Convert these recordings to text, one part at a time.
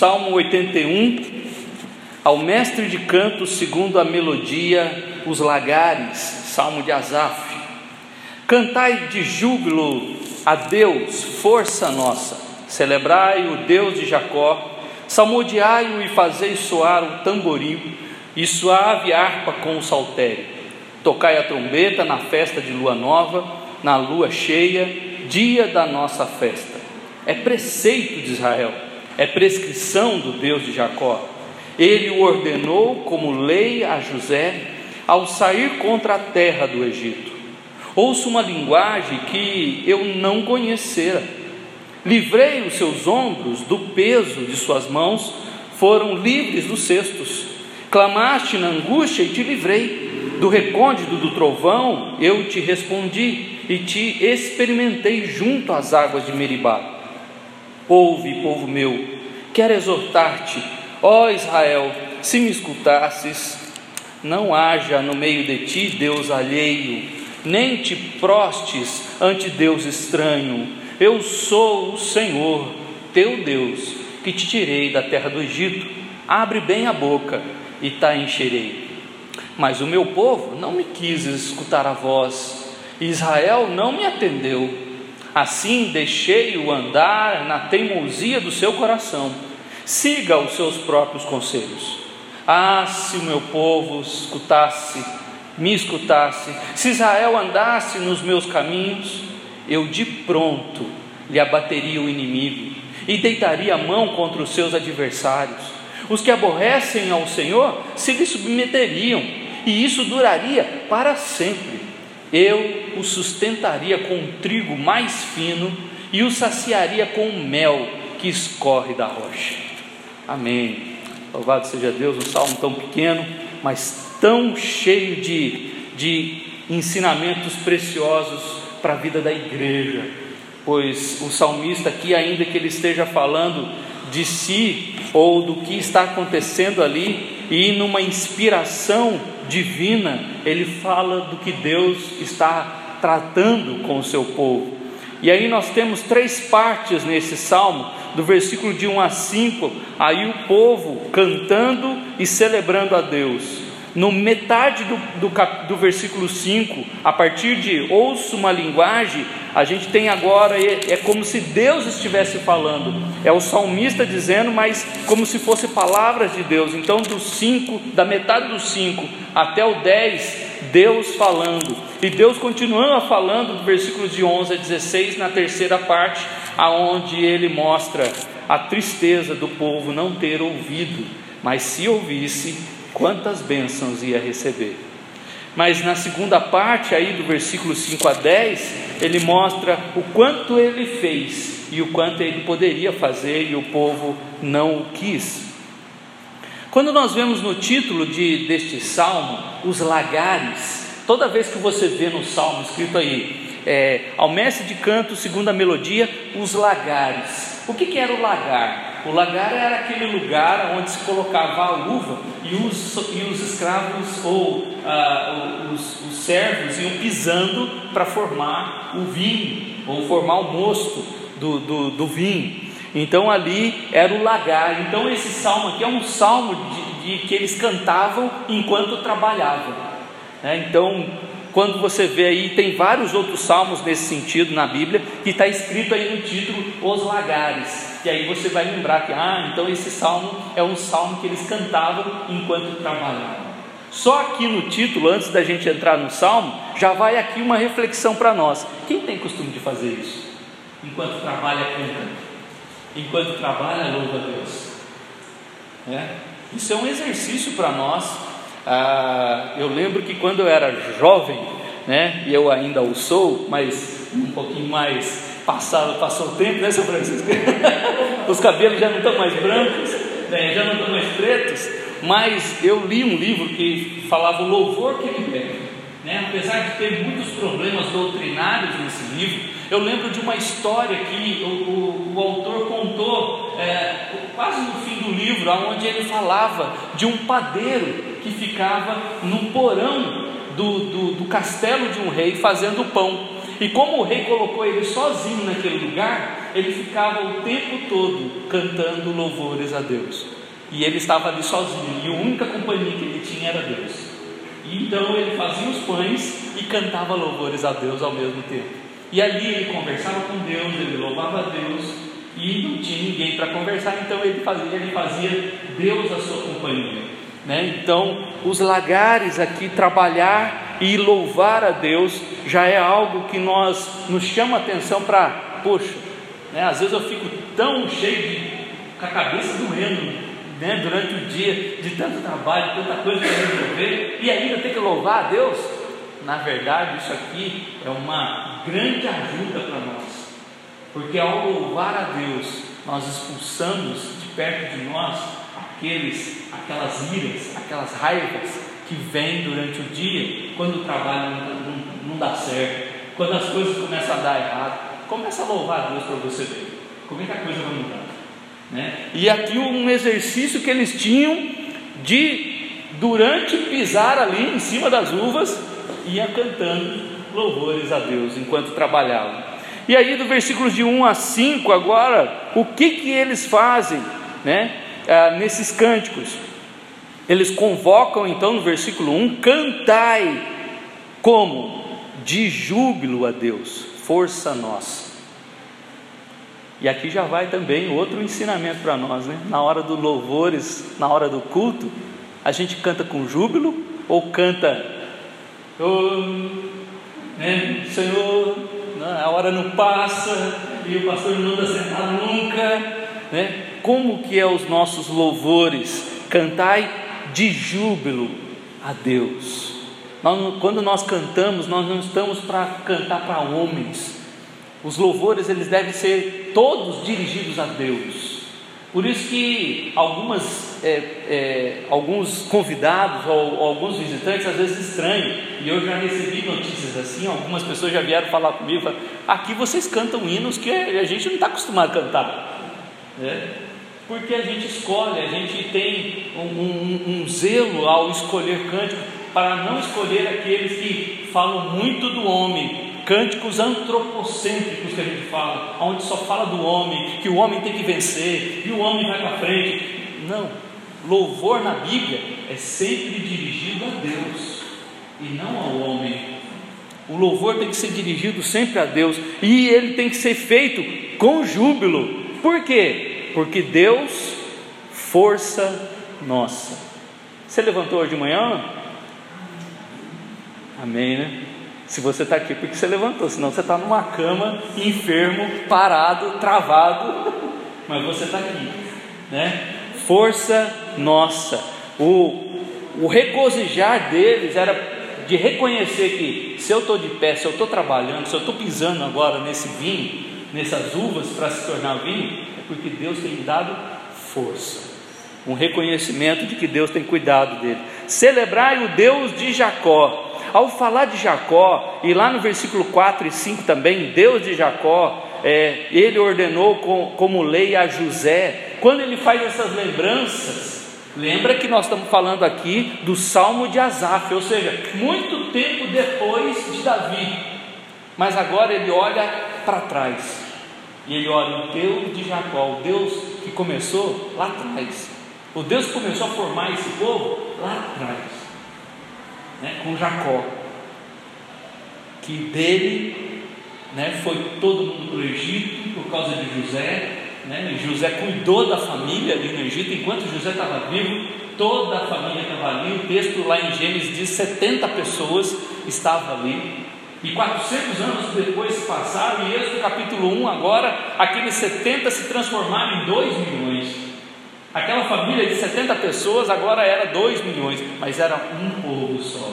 Salmo 81, ao mestre de canto, segundo a melodia, os lagares, Salmo de Asaf. Cantai de júbilo a Deus, força nossa, celebrai o Deus de Jacó, salmodiai-o e fazei soar o tamboril e suave harpa com o saltério. Tocai a trombeta na festa de lua nova, na lua cheia, dia da nossa festa. É preceito de Israel é prescrição do Deus de Jacó. Ele o ordenou como lei a José ao sair contra a terra do Egito. Ouço uma linguagem que eu não conhecera. Livrei os seus ombros do peso de suas mãos, foram livres dos cestos. Clamaste na angústia e te livrei. Do recôndito do trovão eu te respondi e te experimentei junto às águas de Meribá. Ouve, povo meu, quero exortar-te, ó Israel, se me escutasses, não haja no meio de ti Deus alheio, nem te prostes ante Deus estranho. Eu sou o Senhor, teu Deus, que te tirei da terra do Egito. Abre bem a boca e te encherei. Mas o meu povo não me quis escutar a voz, Israel não me atendeu. Assim deixei-o andar na teimosia do seu coração. Siga os seus próprios conselhos. Ah, se o meu povo escutasse, me escutasse, se Israel andasse nos meus caminhos, eu de pronto lhe abateria o inimigo e deitaria a mão contra os seus adversários. Os que aborrecem ao Senhor se lhe submeteriam, e isso duraria para sempre. Eu o sustentaria com um trigo mais fino e o saciaria com o mel que escorre da rocha. Amém. Louvado seja Deus, um salmo tão pequeno, mas tão cheio de, de ensinamentos preciosos para a vida da igreja. Pois o salmista aqui, ainda que ele esteja falando de si ou do que está acontecendo ali, e numa inspiração divina, ele fala do que Deus está tratando com o seu povo. E aí nós temos três partes nesse salmo, do versículo de 1 a 5, aí o povo cantando e celebrando a Deus. No metade do, do, do, versículo 5, a partir de ouço uma linguagem, a gente tem agora, é, é como se Deus estivesse falando, é o salmista dizendo, mas como se fosse palavras de Deus. Então, do 5, da metade do 5 até o 10, Deus falando, e Deus continua falando do versículos de 11 a 16, na terceira parte, aonde ele mostra a tristeza do povo não ter ouvido, mas se ouvisse, quantas bênçãos ia receber. Mas na segunda parte, aí do versículo 5 a 10, ele mostra o quanto ele fez e o quanto ele poderia fazer e o povo não o quis. Quando nós vemos no título de, deste salmo, os lagares, toda vez que você vê no salmo escrito aí, é, ao mestre de canto, segundo a melodia, os lagares. O que, que era o lagar? O lagar era aquele lugar onde se colocava a uva e os, e os escravos ou ah, os, os servos iam pisando para formar o vinho ou formar o mosto do, do, do, vinho. Então ali era o lagar. Então esse salmo aqui é um salmo de, de que eles cantavam enquanto trabalhavam. Né? Então quando você vê aí, tem vários outros salmos nesse sentido na Bíblia, que está escrito aí no título Os Lagares. E aí você vai lembrar que, ah, então esse salmo é um salmo que eles cantavam enquanto trabalhavam. Só aqui no título, antes da gente entrar no salmo, já vai aqui uma reflexão para nós. Quem tem costume de fazer isso? Enquanto trabalha, canta. Enquanto trabalha, louva a Deus. É? Isso é um exercício para nós ah, eu lembro que quando eu era jovem, né, e eu ainda o sou, mas um pouquinho mais passado, passou o tempo, né, seu Francisco? Os cabelos já não estão mais brancos, né, já não estão mais pretos, mas eu li um livro que falava o louvor que libera. Né? Apesar de ter muitos problemas doutrinários nesse livro, eu lembro de uma história que o, o, o autor contou é, quase no fim do livro, onde ele falava de um padeiro que ficava no porão do, do, do castelo de um rei fazendo pão. E como o rei colocou ele sozinho naquele lugar, ele ficava o tempo todo cantando louvores a Deus. E ele estava ali sozinho, e a única companhia que ele tinha era Deus. E então ele fazia os pães e cantava louvores a Deus ao mesmo tempo. E ali ele conversava com Deus, ele louvava a Deus, e não tinha ninguém para conversar, então ele fazia, ele fazia Deus a sua companhia. Né? Então, os lagares aqui, trabalhar e louvar a Deus, já é algo que nós nos chama atenção para, poxa, né? às vezes eu fico tão cheio de, com a cabeça doendo né, durante o dia, de tanto trabalho, tanta coisa para resolver, e ainda ter que louvar a Deus. Na verdade, isso aqui é uma grande ajuda para nós, porque ao louvar a Deus, nós expulsamos de perto de nós aqueles, aquelas iras, aquelas raivas que vêm durante o dia, quando o trabalho não, não, não dá certo, quando as coisas começam a dar errado. Começa a louvar a Deus para você ver como é que a coisa vai mudar. Né? E aqui um exercício que eles tinham de, durante pisar ali em cima das uvas, ia cantando louvores a Deus enquanto trabalhavam. E aí, do versículos de 1 a 5, agora, o que, que eles fazem né, ah, nesses cânticos? Eles convocam então no versículo 1: cantai como? De júbilo a Deus, força nossa. E aqui já vai também outro ensinamento para nós, né? Na hora dos louvores, na hora do culto, a gente canta com júbilo ou canta, oh, né? Senhor, a hora não passa e o pastor não anda sentado nunca, né? Como que é os nossos louvores? Cantai de júbilo a Deus. Nós, quando nós cantamos, nós não estamos para cantar para homens, os louvores eles devem ser todos dirigidos a Deus. Por isso que algumas, é, é, alguns convidados ou, ou, alguns visitantes às vezes estranham. E eu já recebi notícias assim, algumas pessoas já vieram falar comigo, aqui vocês cantam hinos que a gente não está acostumado a cantar. Né? Porque a gente escolhe, a gente tem um, um, um zelo ao escolher cântico para não escolher aqueles que falam muito do homem, cânticos antropocêntricos que a gente fala, onde só fala do homem, que o homem tem que vencer, e o homem vai para frente. Não, louvor na Bíblia é sempre dirigido a Deus e não ao homem. O louvor tem que ser dirigido sempre a Deus e ele tem que ser feito com júbilo. Por quê? Porque Deus, força nossa. Você levantou hoje de manhã? Amém, né? Se você está aqui porque você levantou, senão você está numa cama, enfermo, parado, travado, mas você está aqui, né? Força nossa. O, o regozijar deles era de reconhecer que se eu estou de pé, se eu estou trabalhando, se eu estou pisando agora nesse vinho, nessas uvas para se tornar vinho, é porque Deus tem dado força. Um reconhecimento de que Deus tem cuidado dele. Celebrai o Deus de Jacó ao falar de Jacó, e lá no versículo 4 e 5 também, Deus de Jacó, é, ele ordenou com, como lei a José, quando ele faz essas lembranças, lembra que nós estamos falando aqui do Salmo de Asaf, ou seja, muito tempo depois de Davi, mas agora ele olha para trás, e ele olha o Deus de Jacó, o Deus que começou lá atrás, o Deus que começou a formar esse povo lá atrás né, com Jacó, que dele né, foi todo mundo para o Egito por causa de José. Né, José cuidou da família ali no Egito, enquanto José estava vivo, toda a família estava ali. O texto lá em Gênesis diz: 70 pessoas estavam ali. E 400 anos depois passaram, e Êxodo capítulo 1, agora, aqueles 70 se transformaram em 2 milhões. Aquela família de 70 pessoas agora era 2 milhões, mas era um povo só.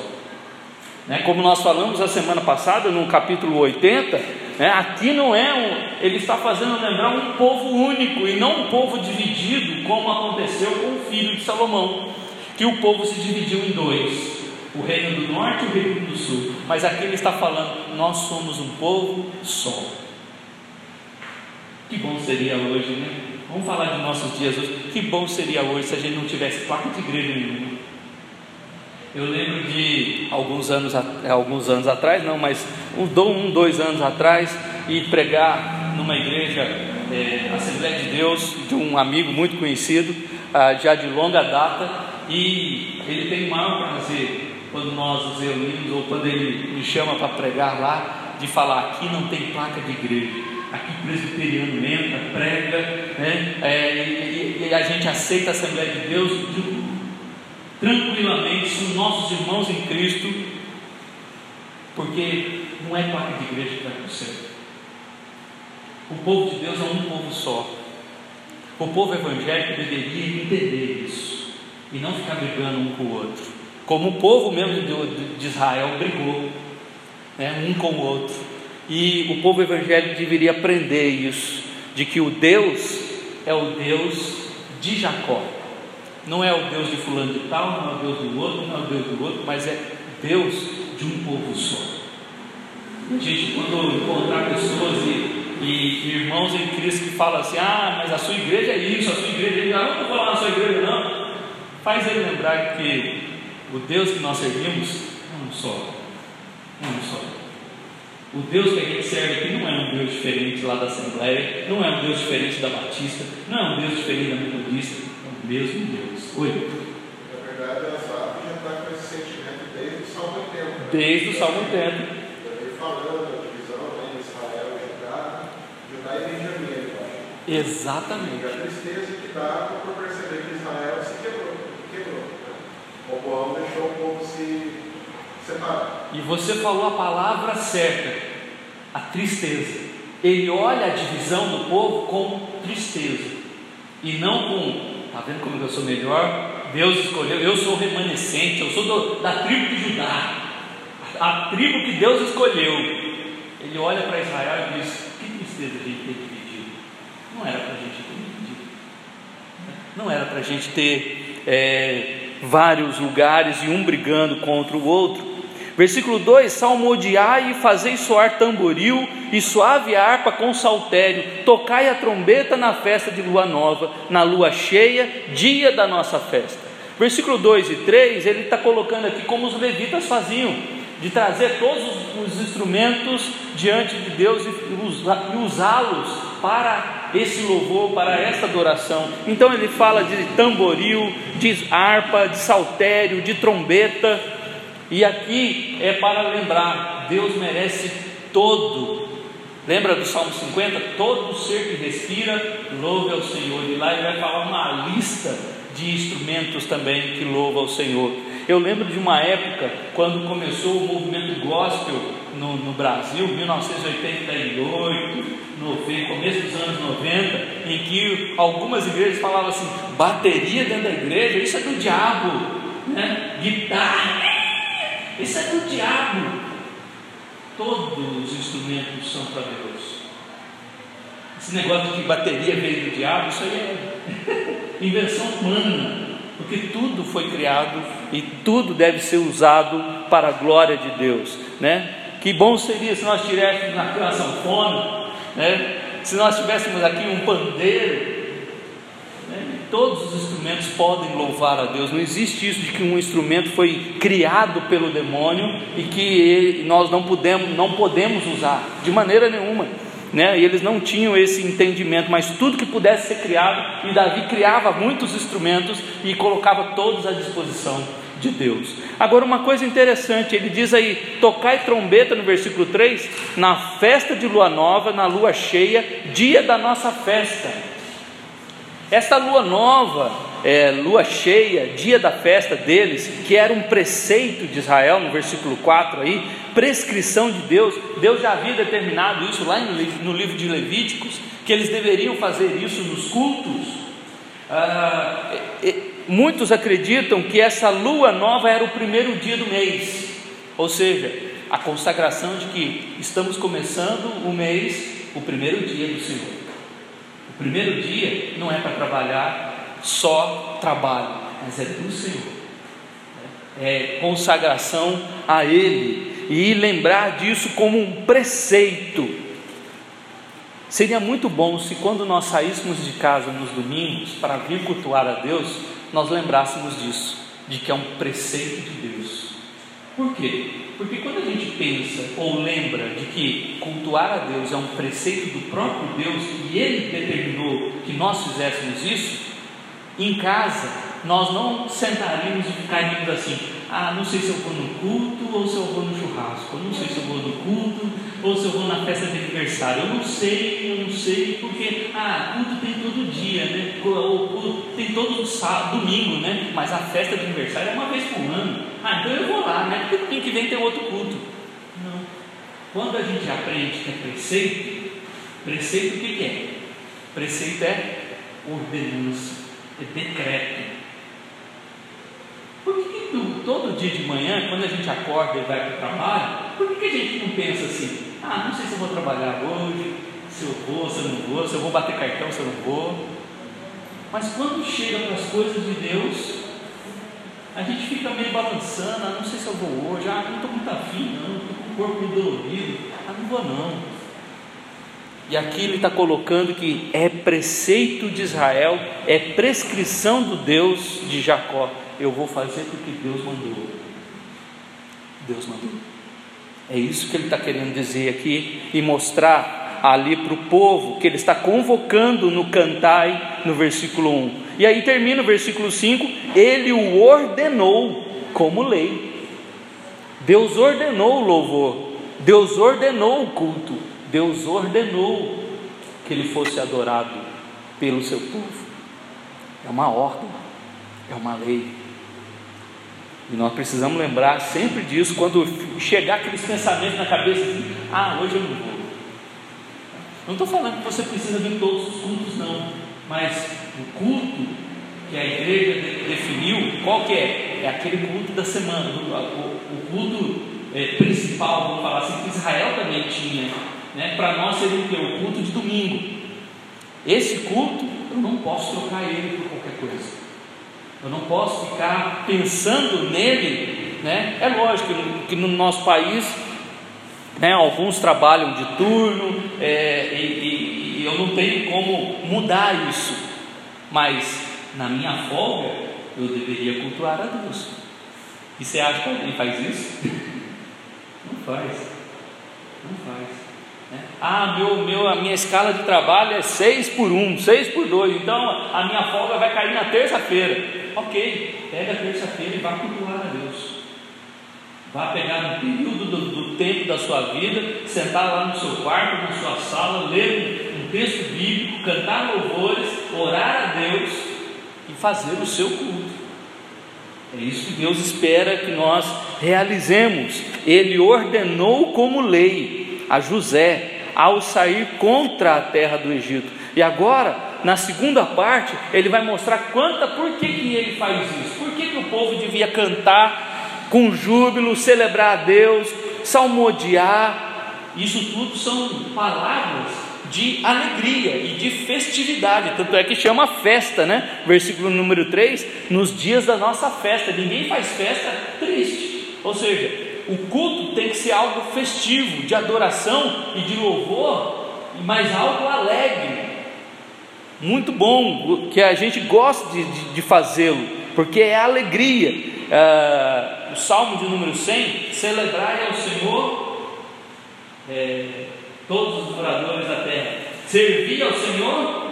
Né? Como nós falamos a semana passada, no capítulo 80, né? aqui não é um. Ele está fazendo lembrar um povo único e não um povo dividido, como aconteceu com o filho de Salomão, que o povo se dividiu em dois: o reino do norte e o reino do sul. Mas aqui ele está falando: nós somos um povo só. Que bom seria hoje, né? Vamos falar de nossos dias hoje. Que bom seria hoje se a gente não tivesse placa de igreja nenhuma. Eu lembro de alguns anos, alguns anos atrás, não, mas um, um dois anos atrás, ir pregar numa igreja, é, Assembleia de Deus, de um amigo muito conhecido, ah, já de longa data, e ele tem o maior prazer quando nós nos reunimos ou quando ele me chama para pregar lá, de falar: aqui não tem placa de igreja, aqui presbiteriano entra, prega, né? É, e, e, a gente aceita a Assembleia de Deus tranquilamente, são nossos irmãos em Cristo, porque não é placa de igreja que vai para o céu. O povo de Deus é um povo só. O povo evangélico deveria entender isso e não ficar brigando um com o outro, como o povo mesmo de Israel brigou, né, um com o outro. E o povo evangélico deveria aprender isso, de que o Deus é o Deus de Jacó. Não é o Deus de fulano de tal, não é o Deus do outro, não é o Deus do outro, mas é Deus de um povo só. A gente, quando encontrar pessoas e, e, irmãos em Cristo que falam assim, ah, mas a sua igreja é isso, a sua igreja é isso, ah, não estou falando da sua igreja não, faz ele lembrar que o Deus que nós servimos é um só, é um só. O Deus que a gente serve aqui não é um Deus diferente lá da Assembleia, não é um Deus diferente da Batista, não é um Deus diferente da Metodista, é o mesmo Deus. Oi? Na verdade, a Zap já está com esse sentimento desde o Salmo 80. Né? Desde o Salmo 80. Ele falando da divisão né, Israel e Judá, Judá e Benjamim, eu acho. Exatamente. E a tristeza que dá por perceber que Israel se? O povo deixou o povo se separar. E você falou a palavra certa a tristeza. Ele olha a divisão do povo com tristeza e não com, tá vendo como eu sou melhor? Deus escolheu, eu sou remanescente, eu sou do, da tribo de Judá, a, a tribo que Deus escolheu. Ele olha para Israel e diz: Que tristeza a gente ter dividido. Não era para a gente ter dividido, não era para a gente ter é, vários lugares e um brigando contra o outro. Versículo 2: Salmodiai e fazei soar tamboril e suave harpa com saltério, tocai a trombeta na festa de lua nova, na lua cheia, dia da nossa festa. Versículo 2 e 3, ele está colocando aqui como os levitas faziam, de trazer todos os instrumentos diante de Deus e usá-los para esse louvor, para esta adoração. Então ele fala de tamboril, de harpa, de saltério, de trombeta. E aqui é para lembrar: Deus merece todo. Lembra do Salmo 50? Todo ser que respira, louve ao Senhor. E lá ele vai falar uma lista de instrumentos também que louva ao Senhor. Eu lembro de uma época, quando começou o movimento gospel no, no Brasil, 1988, no começo dos anos 90, em que algumas igrejas falavam assim: bateria dentro da igreja, isso é do diabo, né? guitarra, isso é do diabo. Todos os instrumentos são para Deus. Esse negócio de que bateria veio do diabo, isso aí é invenção humana, porque tudo foi criado e tudo deve ser usado para a glória de Deus, né? Que bom seria se nós tivéssemos aqui uma sanfona, né? Se nós tivéssemos aqui um pandeiro, Todos os instrumentos podem louvar a Deus. Não existe isso de que um instrumento foi criado pelo demônio e que nós não podemos, não podemos usar de maneira nenhuma. Né? E eles não tinham esse entendimento, mas tudo que pudesse ser criado, e Davi criava muitos instrumentos e colocava todos à disposição de Deus. Agora, uma coisa interessante, ele diz aí: tocai trombeta no versículo 3, na festa de lua nova, na lua cheia, dia da nossa festa. Esta lua nova, é, lua cheia, dia da festa deles, que era um preceito de Israel, no versículo 4 aí, prescrição de Deus, Deus já havia determinado isso lá no livro de Levíticos, que eles deveriam fazer isso nos cultos. Ah, muitos acreditam que essa lua nova era o primeiro dia do mês, ou seja, a consagração de que estamos começando o mês, o primeiro dia do Senhor. O primeiro dia não é para trabalhar só trabalho, mas é do Senhor. É consagração a Ele e lembrar disso como um preceito. Seria muito bom se quando nós saíssemos de casa nos domingos para vir cultuar a Deus, nós lembrássemos disso, de que é um preceito de Deus. Por quê? Porque quando a gente pensa ou lembra de que cultuar a Deus é um preceito do próprio Deus e Ele determinou que nós fizéssemos isso, em casa nós não sentaríamos e ficaríamos assim: ah, não sei se eu vou no culto ou se eu vou no churrasco, não sei se eu vou no culto ou se eu vou na festa de aniversário, eu não sei, eu não sei, porque, ah, culto tem todo dia, né? O culto tem todo sábado, domingo, né? Mas a festa de aniversário é uma vez por ano, ah, então eu vou lá, né? Porque domingo que vem tem outro culto. Não. Quando a gente aprende que é preceito, preceito o que é? Preceito é ordenança, decreto. Por que, que todo dia de manhã, quando a gente acorda e vai para o trabalho, por que, que a gente não pensa assim? Ah, não sei se eu vou trabalhar hoje, se eu vou, se eu não vou, se eu vou bater cartão, se eu não vou. Mas quando chega para as coisas de Deus, a gente fica meio balançando, ah, não sei se eu vou hoje, ah, não estou muito afim, não, estou com o corpo dolorido, ah, não vou não. E aqui ele está colocando que é preceito de Israel, é prescrição do Deus de Jacó. Eu vou fazer porque Deus mandou. Deus mandou. É isso que ele está querendo dizer aqui e mostrar ali para o povo que ele está convocando no cantai no versículo 1. E aí termina o versículo 5: ele o ordenou como lei. Deus ordenou o louvor, Deus ordenou o culto, Deus ordenou que ele fosse adorado pelo seu povo. É uma ordem, é uma lei. E nós precisamos lembrar sempre disso quando chegar aqueles pensamentos na cabeça assim, ah, hoje eu não vou. Não estou falando que você precisa vir todos os cultos, não. Mas o culto que a igreja definiu, qual que é? É aquele culto da semana, o, culto é, principal, vamos falar assim, que Israel também tinha. Né? Para nós seria o que? O culto de domingo. Esse culto, eu não posso trocar ele por qualquer coisa. Eu não posso ficar pensando nele, né? É lógico que no nosso país, né, alguns trabalham de turno é, e, e eu não tenho como mudar isso, mas na minha folga eu deveria cultuar a Deus. E você acha que alguém faz isso? Não faz, não faz. Ah, meu, meu, a minha escala de trabalho é 6 por 1, 6 por 2, então a minha folga vai cair na terça-feira. Ok, pega a terça-feira e vá cultuar a Deus. Vá pegar um período do, do, tempo da sua vida, sentar lá no seu quarto, na sua sala, ler um texto bíblico, cantar louvores, orar a Deus e fazer o seu culto. É isso que Deus espera que nós realizemos. Ele ordenou como lei a José ao sair contra a terra do Egito. E agora, na segunda parte, ele vai mostrar quanta, por que, que ele faz isso, por que, que o povo devia cantar com júbilo, celebrar a Deus, salmodiar. Isso tudo são palavras de alegria e de festividade, tanto é que chama festa, né? Versículo número 3: nos dias da nossa festa, ninguém faz festa triste, ou seja, o culto tem que ser algo festivo, de adoração e de louvor, mas algo alegre. Muito bom, que a gente gosta de, de, de fazê-lo, porque é alegria. Ah, o Salmo de número 100: celebrai ao Senhor é, todos os moradores da terra, servi ao Senhor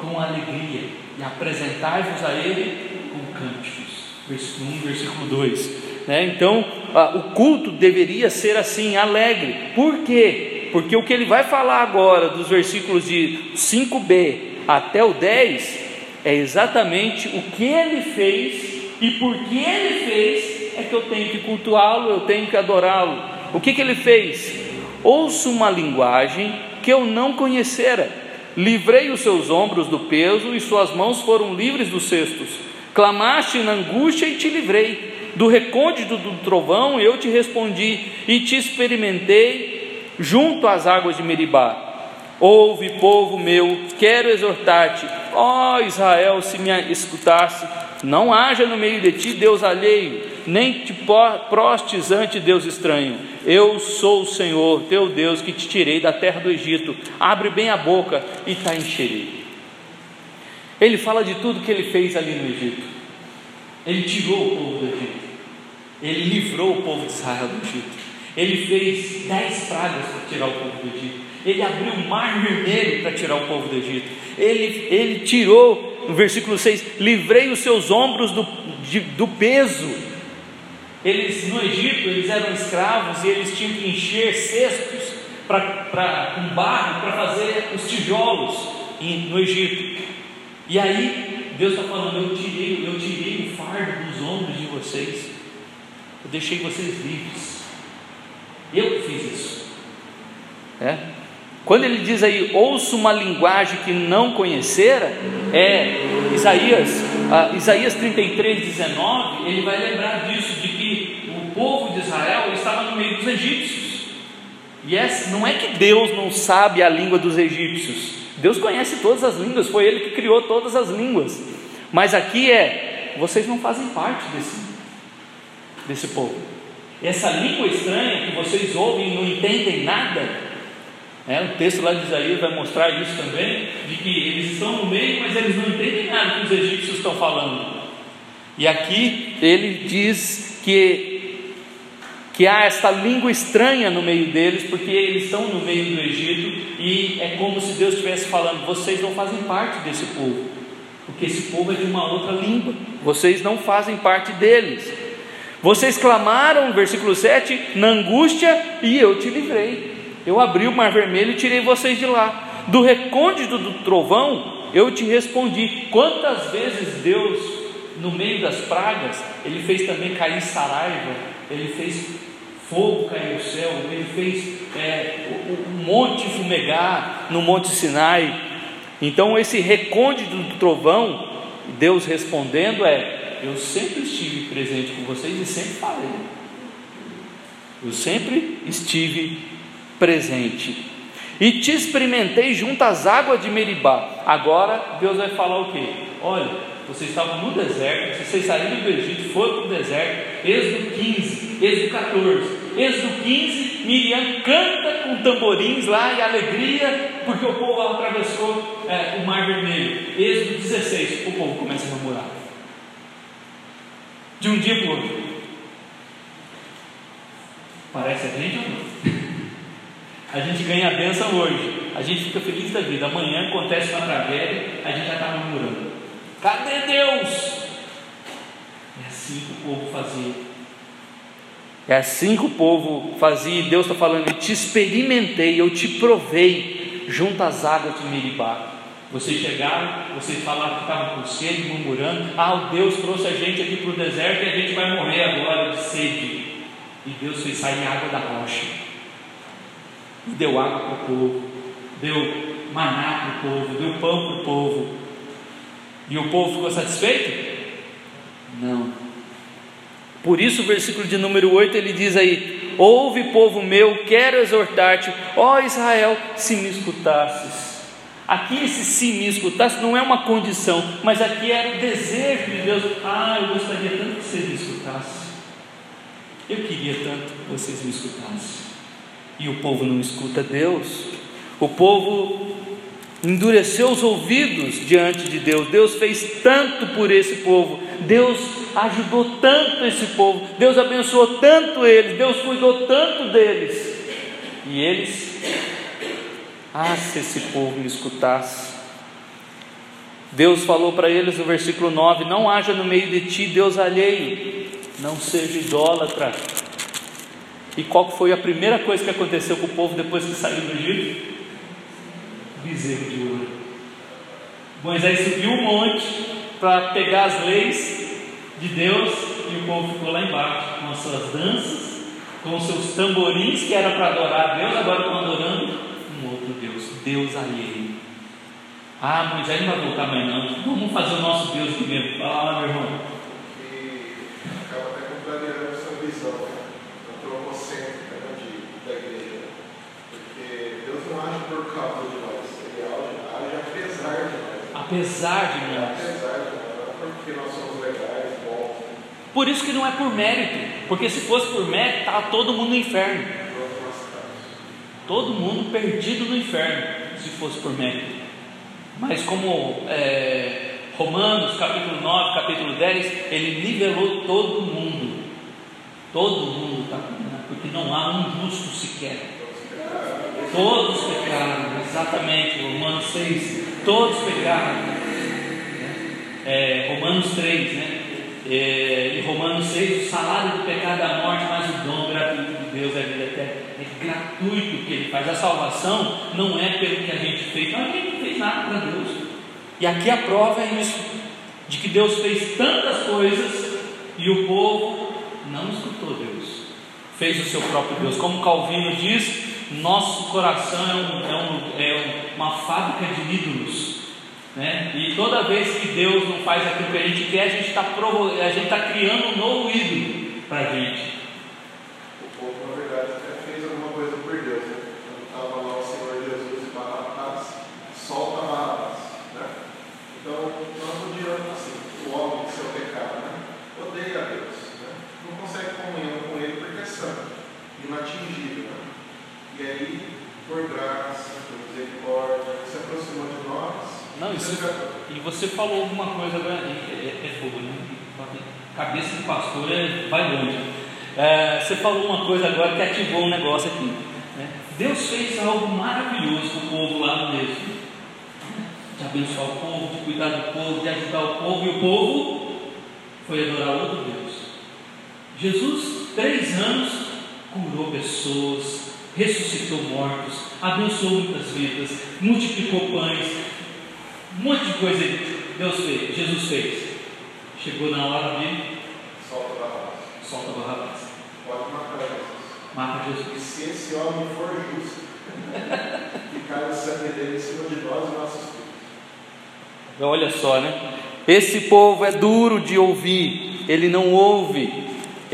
com alegria e apresentai-vos a Ele com cânticos. Versículo 1, versículo 2. Né? Então, o culto deveria ser assim, alegre. Por quê? Porque o que ele vai falar agora, dos versículos de 5b até o 10, é exatamente o que ele fez e por que ele fez é que eu tenho que cultuá-lo, eu tenho que adorá-lo. O que, que ele fez? Ouço uma linguagem que eu não conhecera, livrei os seus ombros do peso e suas mãos foram livres dos cestos. Clamaste na angústia e te livrei do recôndito do trovão eu te respondi e te experimentei junto às águas de Meribá. Ouve, povo meu, quero exortar-te, ó Israel, se me escutasse, não haja no meio de ti Deus alheio, nem te prostes ante Deus estranho. Eu sou o Senhor, teu Deus, que te tirei da terra do Egito. Abre bem a boca e te encherei. Ele fala de tudo que ele fez ali no Egito. Ele tirou o povo do Egito. Ele livrou o povo de Israel do Egito. Ele fez dez pragas para tirar o povo do Egito. Ele abriu o mar vermelho para tirar o povo do Egito. Ele, ele tirou, no versículo 6, livrei os seus ombros do, de, do peso. Eles no Egito eles eram escravos e eles tinham que encher cestos pra, pra, com barro para fazer os tijolos no Egito. E aí Deus está falando, eu tirei, eu tirei o fardo dos ombros de vocês, eu deixei vocês livres. Eu fiz isso. É? Quando ele diz aí, ouça uma linguagem que não conhecera, é Isaías, ah, Isaías 33, 19, ele vai lembrar disso, de que o povo de Israel estava no meio dos egípcios. E é, não é que Deus não sabe a língua dos egípcios, Deus conhece todas as línguas, foi Ele que criou todas as línguas. Mas aqui é, vocês não fazem parte desse, desse povo. Essa língua estranha que vocês ouvem e não entendem nada, é, o texto lá de Isaías vai mostrar isso também, de que eles estão no meio, mas eles não entendem nada que os egípcios estão falando. E aqui ele diz que que há esta língua estranha no meio deles, porque eles estão no meio do Egito e é como se Deus estivesse falando: vocês não fazem parte desse povo, porque esse povo é de uma outra língua, vocês não fazem parte deles. Vocês clamaram, versículo 7, na angústia e eu te livrei. Eu abri o mar vermelho e tirei vocês de lá. Do recôndito do trovão, eu te respondi. Quantas vezes Deus, no meio das pragas, Ele fez também cair saraiva, Ele fez fogo cair do céu, Ele fez é, o, o monte fumegar no Monte Sinai. Então, esse recôndito do trovão, Deus respondendo é: Eu sempre estive presente com vocês e sempre falei. Eu sempre estive presente. E te experimentei junto às águas de Meribá. Agora Deus vai falar o quê? Olha, vocês estavam no deserto, vocês saíram do Egito, foram para o deserto, Êxodo 15, Êxodo 14, Êxodo 15, Miriam canta com tamborins lá e alegria, porque o povo atravessou é, o Mar Vermelho. Êxodo 16, o povo começa a murmurar. De um dia para o outro. Parece a gente ou não? A gente ganha a bênção hoje, a gente fica feliz da vida. Amanhã acontece uma tragédia, a gente já está murmurando. Cadê Deus? É assim que o povo fazia. É assim que o povo fazia, e Deus está falando: Eu te experimentei, eu te provei junto às águas de Meribá. Vocês chegaram, vocês falaram que estavam com sede, murmurando: Ah, Deus trouxe a gente aqui para o deserto e a gente vai morrer agora de sede. E Deus fez sair água da rocha e deu água para o povo, deu maná para o povo, deu pão para o povo. E o povo ficou satisfeito? Não. Por isso, o versículo de número 8 ele diz aí: Ouve, povo meu, quero exortar-te, ó Israel, se me escutasses. Aqui, esse se me escutasse não é uma condição, mas aqui era o desejo de Deus. Ah, eu gostaria tanto que você me escutasse. Eu queria tanto que vocês me escutassem. E o povo não escuta Deus. O povo endureceu os ouvidos diante de Deus. Deus fez tanto por esse povo. Deus ajudou tanto esse povo. Deus abençoou tanto eles. Deus cuidou tanto deles. E eles, ah, se esse povo me escutasse. Deus falou para eles no versículo 9: Não haja no meio de ti Deus alheio, não seja idólatra, e qual foi a primeira coisa que aconteceu com o povo depois que saiu do Egito? Bezerro de ouro. Moisés subiu um monte para pegar as leis de Deus e o povo ficou lá embaixo com as suas danças, com os seus tamborins que era para adorar a Deus, agora estão adorando Deus, Deus alheio. Ah, Moisés não vai voltar mais não. Vamos fazer o nosso Deus primeiro. Ah, meu irmão. E acaba até contrariando essa visão antropocêntrica né, de, da igreja. Porque Deus não age por causa de nós, Ele age, apesar de nós. Apesar de nós. Apesar de nós, porque nós somos legais, bons. Por isso que não é por mérito, porque se fosse por mérito, estava todo mundo no inferno. Todo mundo perdido no inferno, se fosse por mérito. Mas como é, Romanos capítulo 9, capítulo 10, ele nivelou todo mundo Todo mundo está condenado, porque não há um justo sequer. Todos pecaram, exatamente, Romanos 6, todos pecaram. É, Romanos 3, né? É, em Romanos 6, o salário do pecado é a morte, mas o dom gratuito de Deus é vida eterna. É gratuito o que Ele faz. A salvação não é pelo que a gente fez, a gente não fez nada para Deus. E aqui a prova é isso: de que Deus fez tantas coisas e o povo não escutou Deus, fez o seu próprio Deus. Como Calvino diz, nosso coração é, um, é, um, é uma fábrica de ídolos. Né? E toda vez que Deus não faz aquilo que a gente quer, a gente está tá criando um novo ídolo para a gente. O povo, na verdade, até fez alguma coisa por Deus. Né? Quando estava lá o Senhor Jesus e Barrabás, solta Barrabás. Né? Então, nós odiamos assim, o homem de seu pecado. Né? Odeia a Deus. Né? Não consegue comunhão com Ele porque é santo, inatingível. Né? E aí, por graça, por misericórdia, se aproximou de nós. Não, isso, e você falou alguma coisa agora, é, é, é fogo, né? Cabeça de pastor é, vai longe. É, você falou uma coisa agora que ativou um negócio aqui. Né? Deus fez algo maravilhoso com o povo lá no mesmo. De abençoar o povo, de cuidar do povo, de ajudar o povo, e o povo foi adorar outro Deus. Jesus, três anos, curou pessoas, ressuscitou mortos, abençoou muitas vidas, multiplicou pães, um monte de coisa Deus fez, Jesus fez. Chegou na hora de solta Barrabás. Solta Barrabás. Pode matar Jesus. Mata Jesus. E se esse homem for justo, que cai o sangue dele em cima de nós e nossos filhos. Olha só, né? Esse povo é duro de ouvir, ele não ouve,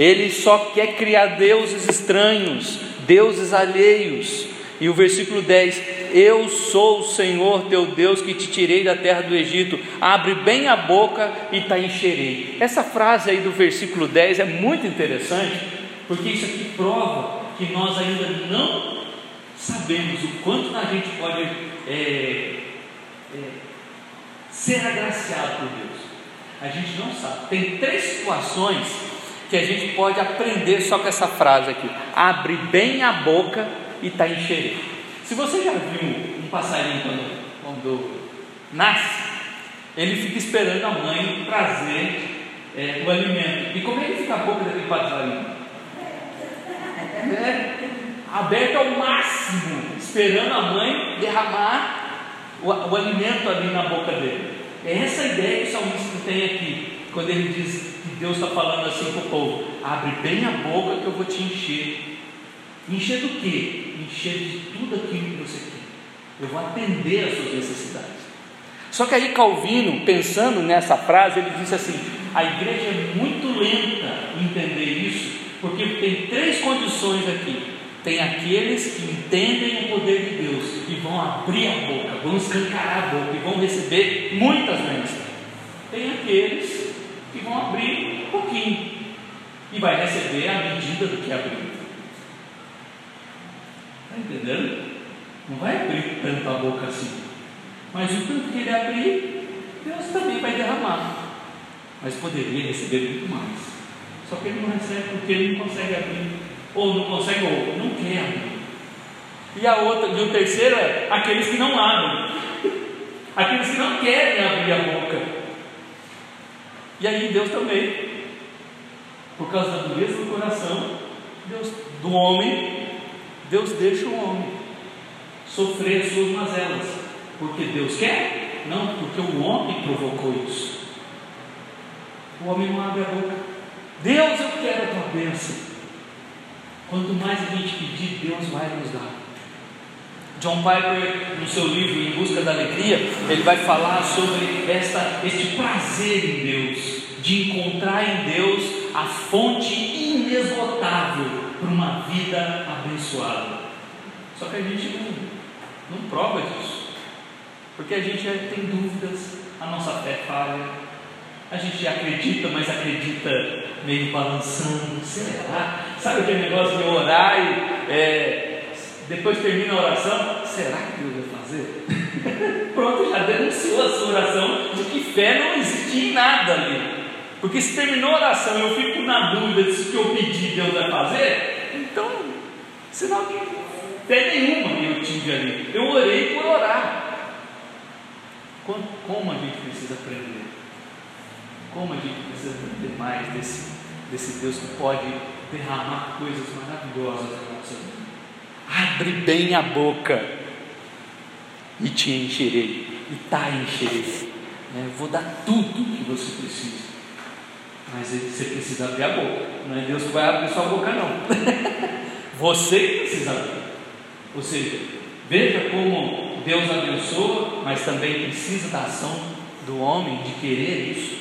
ele só quer criar deuses estranhos, deuses alheios. E o versículo 10: Eu sou o Senhor teu Deus que te tirei da terra do Egito, abre bem a boca e te encherei. Essa frase aí do versículo 10 é muito interessante, porque isso aqui prova que nós ainda não sabemos o quanto a gente pode é, é, ser agraciado por Deus. A gente não sabe. Tem três situações que a gente pode aprender só com essa frase aqui: abre bem a boca e está encherendo. Se você já viu um passarinho quando, quando nasce, ele fica esperando a mãe trazer é, o alimento. E como é que fica a boca daquele passarinho? É, aberto ao máximo, esperando a mãe derramar o, o alimento ali na boca dele. É essa ideia que o salmista tem aqui, quando ele diz Deus está falando assim para o povo: abre bem a boca que eu vou te encher. Encher do quê? Encher de tudo aquilo que você quer. Eu vou atender às suas necessidades. Só que aí Calvino, pensando nessa frase, ele disse assim: a igreja é muito lenta em entender isso, porque tem três condições aqui. Tem aqueles que entendem o poder de Deus e vão abrir a boca, vão escancarar a boca e vão receber muitas bênçãos. Tem aqueles que vão abrir um pouquinho e vai receber a medida do que abriu. Está entendendo? Não vai abrir tanto a boca assim. Mas o tanto que ele abrir, Deus também vai derramar. Mas poderia receber muito mais. Só que ele não recebe porque ele não consegue abrir ou não consegue, ou não quer abrir. E a outra, e o terceiro é aqueles que não abrem, aqueles que não querem abrir a boca. E aí Deus também, por causa da dureza do coração Deus, do homem, Deus deixa o homem sofrer as suas mazelas, porque Deus quer? Não, porque o homem provocou isso. O homem não abre a boca. Deus, eu quero a tua bênção. Quanto mais a gente pedir, Deus vai nos dar. John Piper, no seu livro Em Busca da Alegria, ele vai falar sobre esta, este prazer em Deus, de encontrar em Deus a fonte inesgotável para uma vida abençoada. Só que a gente não, não prova disso, porque a gente tem dúvidas, a nossa fé falha, a gente acredita, mas acredita meio balançando. Será? Sabe aquele negócio de orar e é, depois termina a oração? Será que Deus vai fazer? Pronto, já denunciou a sua oração de que fé não existe em nada ali. Porque se terminou a oração e eu fico na dúvida se o que eu pedi Deus vai fazer, então, sinal que até nenhuma eu tive ali. Eu orei por orar. Como a gente precisa aprender? Como a gente precisa aprender mais desse, desse Deus que pode derramar coisas maravilhosas na nossa vida? Abre bem a boca e te encherei, e tá encherei. Né? Vou dar tudo que você precisa. Mas você precisa abrir a boca. Não é Deus que vai abrir sua boca, não. você precisa abrir. Ou seja, veja como Deus abençoa, mas também precisa da ação do homem de querer isso.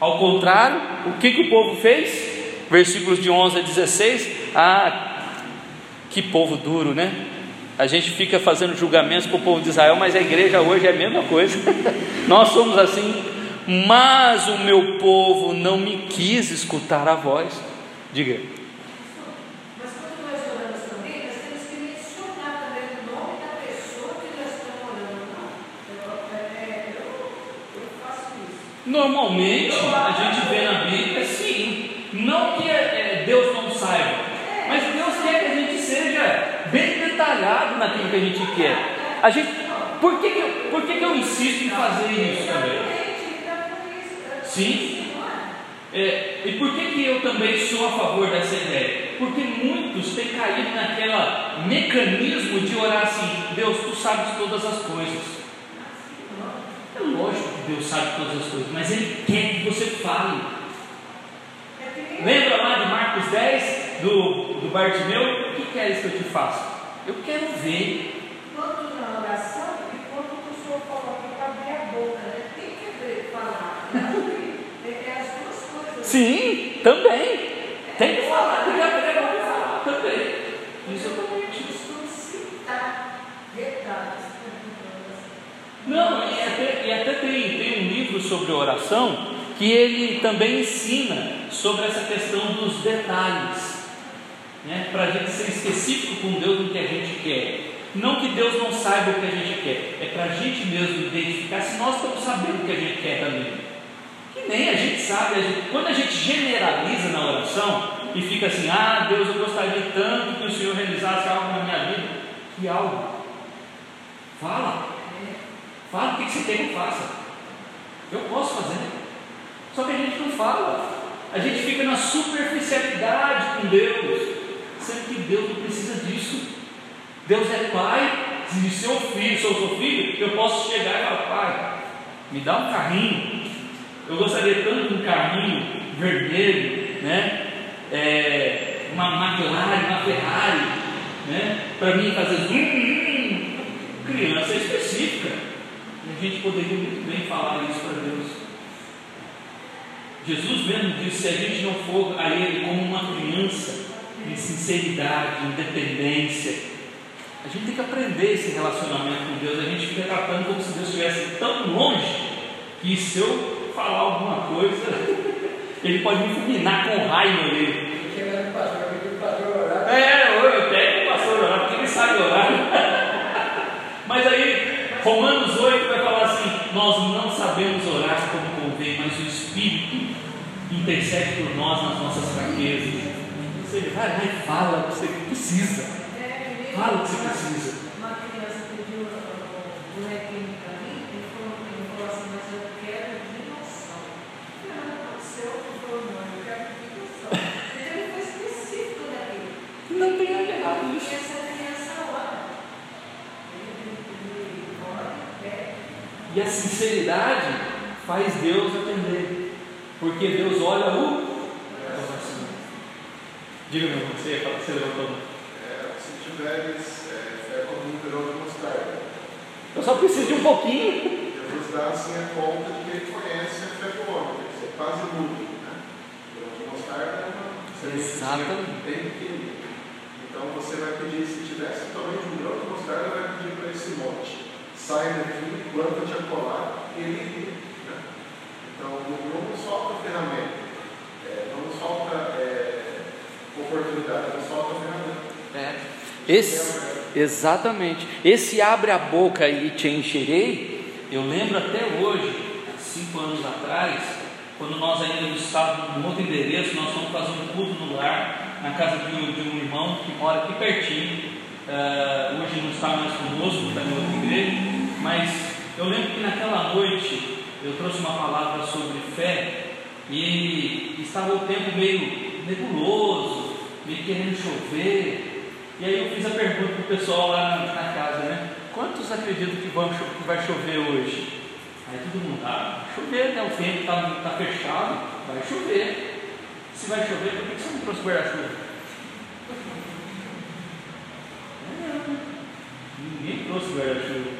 Ao contrário, o que, que o povo fez? Versículos de 11 a 16. Ah, que povo duro, né? A gente fica fazendo julgamentos para o povo de Israel, mas a igreja hoje é a mesma coisa. Nós somos assim, mas o meu povo não me quis escutar a voz. Diga. Mas quando nós oramos também, nós temos que mencionar também o nome da pessoa que nós estamos orando. Não, eu, é, eu, eu faço isso. Normalmente a gente vê na Bíblia, sim, não que é, é, Deus não saiba, mas Deus quer que a gente seja bem detalhado naquilo que a gente quer. A gente, por que, que, eu, por que, que eu insisto em fazer isso também? É- Sim. é? É, e por que, que eu também sou a favor dessa ideia? Porque muitos têm caído naquele mecanismo de orar assim: Deus, tu sabes todas as coisas. É lógico que Deus sabe todas as coisas, mas Ele quer que você fale. É Lembra lá de Marcos 10, do, do Bartimeu? O que queres que eu te faça? Eu quero ver. Tanto na oração e quanto o senhor aqui para abrir a boca, né? Tem que abrir, falar. É, é as duas coisas. Sim, também. Tem que falar, tem que aprender a falar também. Isso eu também Eu costumo citar detalhes. Não, e até, e até tem, tem um livro sobre oração que ele também ensina sobre essa questão dos detalhes, né? para a gente ser específico com Deus no que a gente quer. Não que Deus não saiba o que a gente quer, é para a gente mesmo identificar se nós estamos sabendo o que a gente quer também. Que nem a gente sabe, a gente- quando a gente generaliza na oração e fica assim, ah Deus, eu gostaria tanto que o Senhor realizasse algo na minha vida, que algo? Fala. Fala o que você quer que faça. Eu posso fazer. Só que a gente não fala. A gente fica na superficialidade com Deus, sendo que Deus não precisa disso. Deus é pai. Se seu filho, se eu sou filho, eu posso chegar e falar, pai, me dá um carrinho. Eu gostaria tanto de um carrinho vermelho, né? É, uma McLaren, uma Ferrari, né? Para mim fazer zum, zum. Criança é específica. A gente poderia muito bem falar isso para Deus. Jesus mesmo disse: se a gente não for a Ele como uma criança, em sinceridade, independência, a gente tem que aprender esse relacionamento com Deus. A gente fica tratando como se Deus estivesse tão longe que se eu falar alguma coisa, Ele pode me fulminar com raiva orar. É, eu, eu pego o pastor orar, porque ele sabe orar. Mas aí, Romanos 8 vai falar assim: Nós não sabemos orar como convém, mas o Espírito intercede por nós nas nossas fraquezas. Você vai lá e fala o que você precisa. É, Fala o que você uma- precisa. Uma criança pediu um bonequinho para mim, ele falou, ele falou assim, mas eu quero dinossauro. Eu falei, não pode ser, eu falou, não, eu quero dinossauro. Então ele foi específico daquilo. Não tem nada errado E nisso. essa criança ora. Ele, pede. E a sinceridade faz Deus atender. Porque Deus olha o coração. Diga meu irmão, você ia falar, você levantou. É, se tiveres é, fé como um grão de mostarda, Eu só preciso de um pouquinho. Jesus dá assim a conta de que ele conhece a fé do homem, quer dizer, quase nulo. Né? O grão de mostarda é uma Exatamente. bem pequenininha. Então você vai pedir, se tivesse também um grão de mostarda, vai pedir para esse monte: sai daqui, planta-te a colar, e ele. Né? Então não nos falta ferramenta, é, não nos falta é, oportunidade. É. Esse, exatamente. Esse abre a boca e te encherei. Eu lembro até hoje, cinco anos atrás, quando nós ainda estávamos no outro endereço, nós fomos fazer um culto no lar, na casa de um, de um irmão que mora aqui pertinho. Uh, hoje não está mais conosco, está em outra igreja, mas eu lembro que naquela noite eu trouxe uma palavra sobre fé e estava o tempo meio nebuloso, meio querendo chover. E aí eu fiz a pergunta para o pessoal lá na, na, casa, né? Quantos acreditam que, vão, que vai chover hoje? Aí todo mundo, ah, chover, né? O tempo está tá fechado, vai chover. Se vai chover, por que você não trouxe guarda-chuva? É, ninguém trouxe guarda-chuva.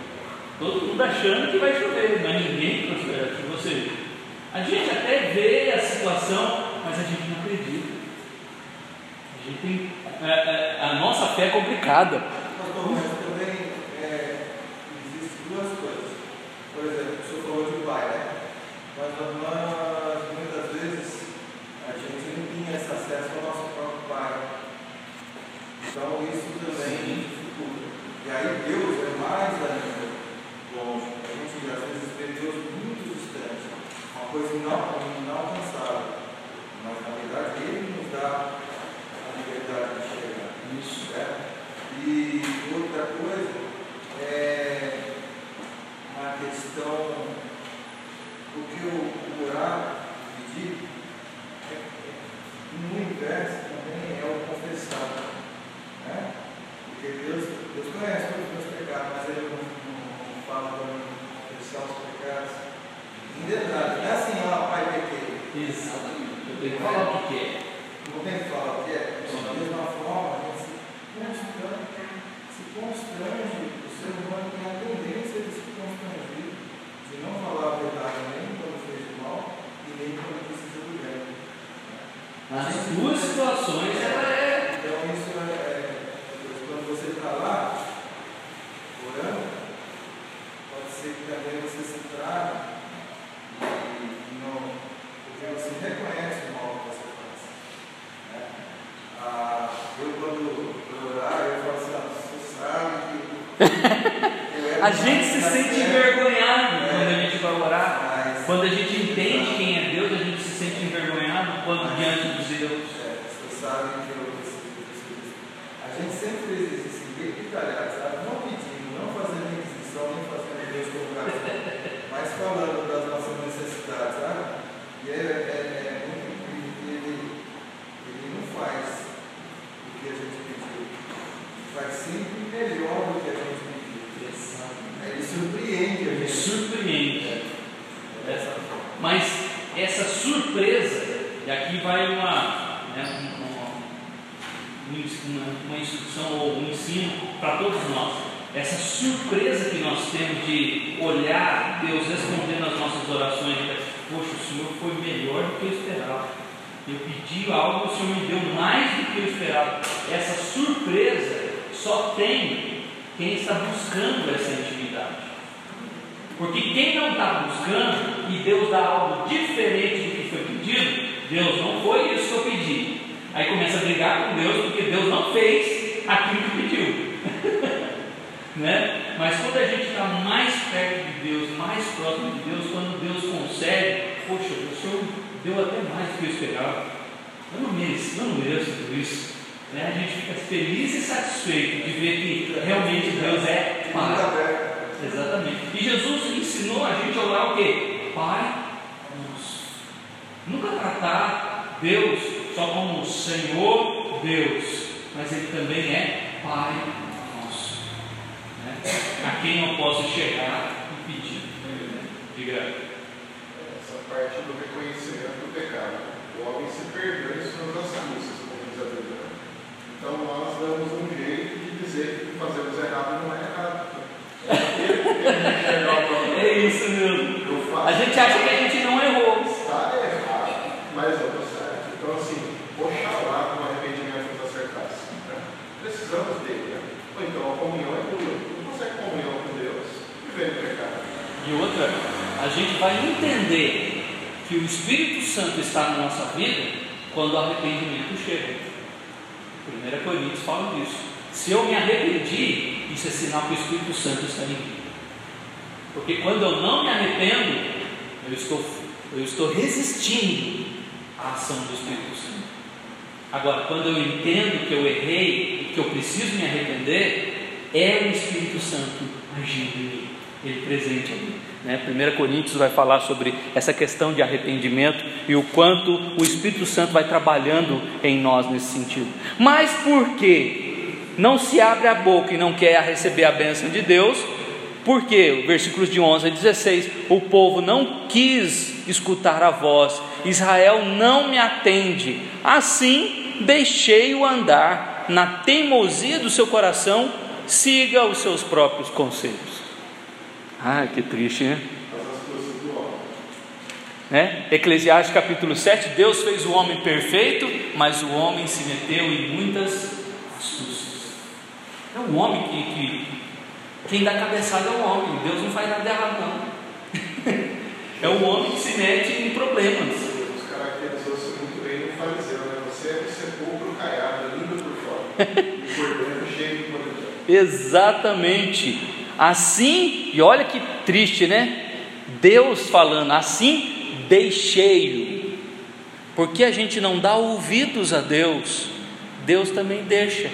Todo mundo achando que vai chover, mas ninguém trouxe guarda-chuva. Ou seja, a gente até vê a situação, mas a gente não acredita. Tem. A, é, a, é, a nossa fé é complicada. Mas também é, existem duas coisas. Por exemplo, o senhor falou de pai, né? Mas nós, muitas vezes, a gente não tinha esse acesso ao nosso próprio pai. Então isso também dificulta. E aí Deus é mais ainda longe. A gente às vezes vê Deus muito distante, uma coisa inalcançável. Mas na verdade Ele nos dá a liberdade de chegar. Isso. Né? E outra coisa é a questão do que o orar, pedir, é, é, no inverso também é o confessar. Né? Porque Deus, Deus conhece todos os meus pecados, mas Ele não, não fala para mim confessar os pecados. Em detalhe, não é assim, ó, pai pequei. Exatamente. Eu tenho que falar o que é. Não tem que falar o que é. Da mesma forma, a gente se constrange, se constrange, o ser humano tem a tendência de se constranger, de não falar a verdade nem quando fez mal e nem quando precisa do bem. Nas duas situações ela é. Então isso é, é quando você está lá, orando, pode ser que também você se traga e não, porque você reconhece o mal que você faz. Né? Ah, eu quando eu orar, eu falo assim, ah, você sabe que. a gente se sente envergonhado é, quando a gente vai orar. Mas, quando a gente entende quem é Deus, a gente se sente envergonhado quando mas, diante dos Deus. É, você sabe que eu preciso disso. A gente sempre fez isso assim, bem detalhado, sabe? Não pedindo, não fazendo inquisição, nem fazendo Deus colocar mas falando das nossas necessidades, sabe? E é, é, é muito incrível que ele, ele não faz o que a gente pediu. Faz sempre melhor do que a gente pediu. Ele surpreende a gente. Surpreende. É. Mas essa surpresa, e aqui vai uma, né, uma, uma instrução ou um ensino para todos nós essa surpresa que nós temos de olhar Deus respondendo as nossas orações, poxa, o Senhor foi melhor do que eu esperava. Eu pedi algo, o Senhor me deu mais do que eu esperava. Essa surpresa só tem quem está buscando essa intimidade. Porque quem não está buscando e Deus dá algo diferente do que foi pedido, Deus não foi isso que eu pedi. Aí começa a brigar com Deus porque Deus não fez aquilo que pediu. né? Mas quando a gente está mais perto de Deus, mais próximo de Deus, quando Deus consegue, poxa, o Senhor deu até mais do que eu esperava. Eu não mereço, eu não mereço tudo isso. Né? A gente fica feliz e satisfeito de ver que realmente Deus é Pai. Exatamente. E Jesus ensinou a gente a orar o quê? Pai nosso. Nunca tratar Deus só como Senhor Deus, mas Ele também é Pai a quem eu posso chegar e pedir. Diga. Essa parte do reconhecimento do pecado. O homem se perdeu em suas astúcias, como diz a Bíblia. Então nós damos um jeito de dizer que o que fazemos errado não é errado. É isso mesmo. A gente acha que a gente não errou. Está errado, mas eu estou certo. Então assim, oxalá com arrependimento nos acertasse. Né? Precisamos dele. Né? Ou então a comunhão é tudo consegue comunhão com Deus vivendo pecado. E outra, a gente vai entender que o Espírito Santo está na nossa vida quando o arrependimento chega. 1 Coríntios fala disso. Se eu me arrependi, isso é sinal que o Espírito Santo está em mim. Porque quando eu não me arrependo, eu estou Eu estou resistindo à ação do Espírito Santo. Agora, quando eu entendo que eu errei, que eu preciso me arrepender, é o Espírito Santo agindo em mim, ele presente ali. Né? 1 Coríntios vai falar sobre essa questão de arrependimento e o quanto o Espírito Santo vai trabalhando em nós nesse sentido. Mas por que não se abre a boca e não quer receber a bênção de Deus? Porque, versículos de 11 a 16, o povo não quis escutar a voz, Israel não me atende, assim deixei-o andar na teimosia do seu coração, siga os seus próprios conselhos. Ah, que triste, né? né? Eclesiastes capítulo 7: Deus fez o homem perfeito, mas o homem se meteu em muitas astúcias. É o homem que, que quem dá cabeçada é o homem, Deus não faz nada errado, não. é o homem que se mete em problemas. Deus caracterizou-se muito bem no fariseu, né? Você é sepulcro caiado, língua por fora, e por dentro cheio de poder. Exatamente. Assim, e olha que triste, né? Deus falando, assim deixei-o. Porque a gente não dá ouvidos a Deus, Deus também deixa.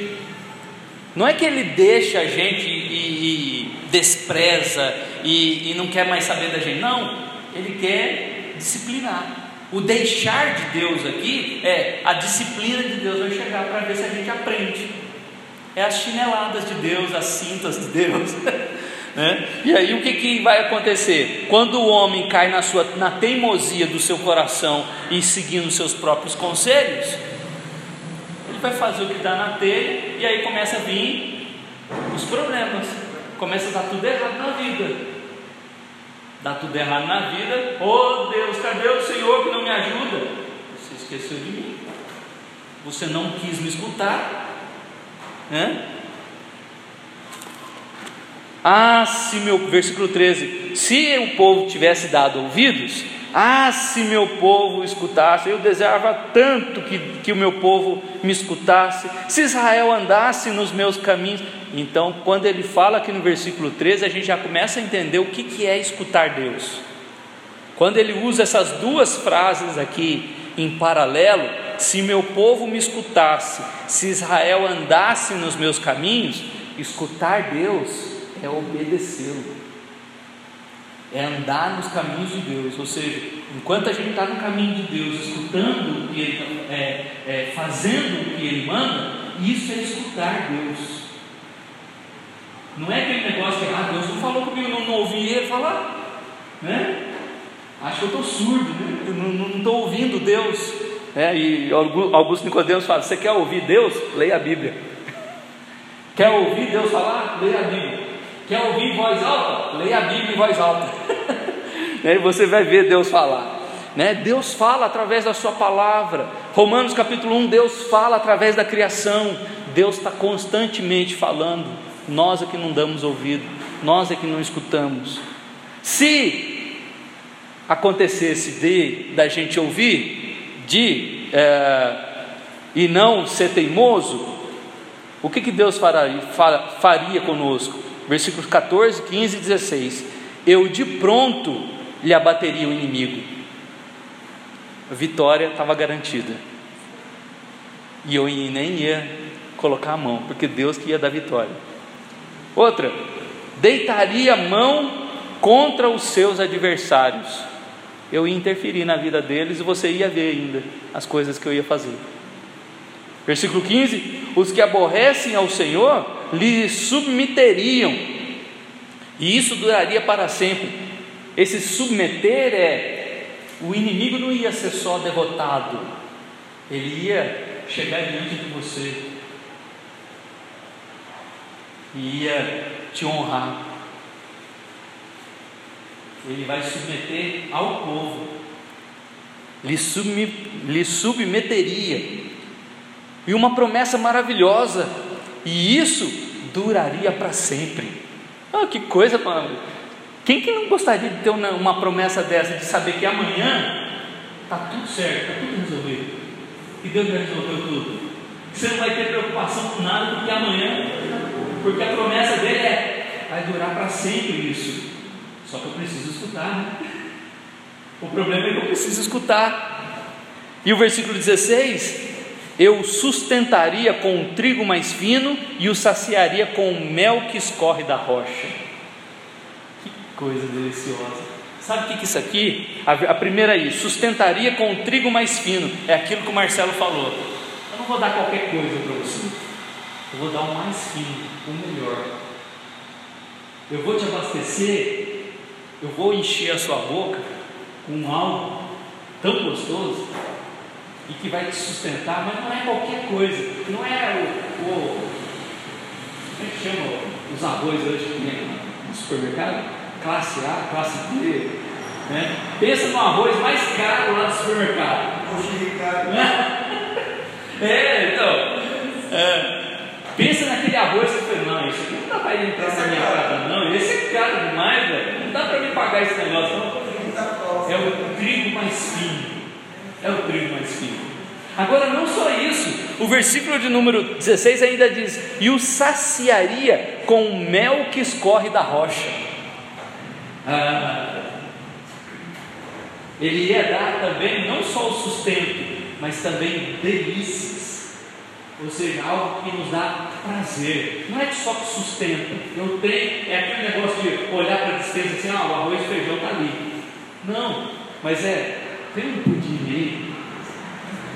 Não é que Ele deixa a gente e, e despreza e, e não quer mais saber da gente, não, Ele quer disciplinar. O deixar de Deus aqui é a disciplina de Deus vai chegar para ver se a gente aprende é as chineladas de Deus, as cintas de Deus. né? E aí o que, que vai acontecer? Quando o homem cai na, sua, na teimosia do seu coração e seguindo seus próprios conselhos, ele vai fazer o que dá na telha e aí começa a vir os problemas, começa a dar tudo errado na vida. Dá tudo errado na vida, oh Deus, cadê o Senhor que não me ajuda? Você esqueceu de mim, você não quis me escutar, ah, se meu, versículo 13: se o povo tivesse dado ouvidos, ah, se meu povo escutasse, eu desejava tanto que, que o meu povo me escutasse, se Israel andasse nos meus caminhos. Então, quando ele fala aqui no versículo 13, a gente já começa a entender o que, que é escutar Deus. Quando ele usa essas duas frases aqui em paralelo, se meu povo me escutasse, se Israel andasse nos meus caminhos, escutar Deus é obedecê-lo, é andar nos caminhos de Deus. Ou seja, enquanto a gente está no caminho de Deus, escutando o que Ele é, é, fazendo o que Ele manda, isso é escutar Deus. Não é aquele negócio que ah, Deus não falou comigo, não, não ouvi ele falar, né? Acho que eu estou surdo, né? eu não estou ouvindo Deus. É, e Augusto Nicodemos fala: Você quer ouvir Deus? Leia a Bíblia. Quer ouvir Deus falar? Leia a Bíblia. Quer ouvir em voz alta? Leia a Bíblia em voz alta. e você vai ver Deus falar. Né? Deus fala através da sua palavra. Romanos capítulo 1, Deus fala através da criação. Deus está constantemente falando. Nós é que não damos ouvido, nós é que não escutamos. Se acontecesse de da gente ouvir, de é, e não ser teimoso, o que, que Deus faria, faria conosco? Versículos 14, 15 e 16: Eu de pronto lhe abateria o inimigo, a vitória estava garantida, e eu nem ia colocar a mão, porque Deus que ia dar vitória. Outra, deitaria a mão contra os seus adversários eu ia interferir na vida deles e você ia ver ainda as coisas que eu ia fazer. Versículo 15: Os que aborrecem ao Senhor lhe submeteriam, e isso duraria para sempre. Esse submeter é: o inimigo não ia ser só derrotado, ele ia chegar diante de você, e ia te honrar ele vai submeter ao povo, lhe, lhe submeteria, e uma promessa maravilhosa, e isso duraria para sempre. Ah, que coisa, mano. Quem que não gostaria de ter uma, uma promessa dessa, de saber que amanhã está tudo certo, está tudo resolvido, e Deus já resolveu tudo. Você não vai ter preocupação com nada, porque amanhã, porque a promessa dele é, vai durar para sempre isso. Só que eu preciso escutar. Né? O problema é que eu preciso escutar. E o versículo 16: Eu sustentaria com o trigo mais fino e o saciaria com o mel que escorre da rocha. Que coisa deliciosa. Sabe o que, que isso aqui? A, a primeira aí, sustentaria com o trigo mais fino. É aquilo que o Marcelo falou. Eu não vou dar qualquer coisa para você. Eu vou dar o mais fino, o melhor. Eu vou te abastecer. Eu vou encher a sua boca com algo tão gostoso e que vai te sustentar, mas não é qualquer coisa, não é o, o como é que chama os arroz hoje que tem no supermercado? Classe A, classe B, né? Pensa no arroz mais caro lá do supermercado. É, então, é, pensa naquele arroz que você fala, não, isso aqui não dá para entrar na minha casa, não, esse é caro demais, velho, não dá para me pagar esse negócio, não. É o trigo mais fino. É o trigo mais fino. Agora, não só isso, o versículo de número 16 ainda diz: E o saciaria com o mel que escorre da rocha. Ah, ele ia dar também não só o sustento, mas também delícias. Ou seja, algo que nos dá prazer. Não é só que sustenta. Eu tenho, é aquele negócio de olhar para a distância assim, ah, o arroz e feijão está ali. Não, mas é, tem um pudim aí,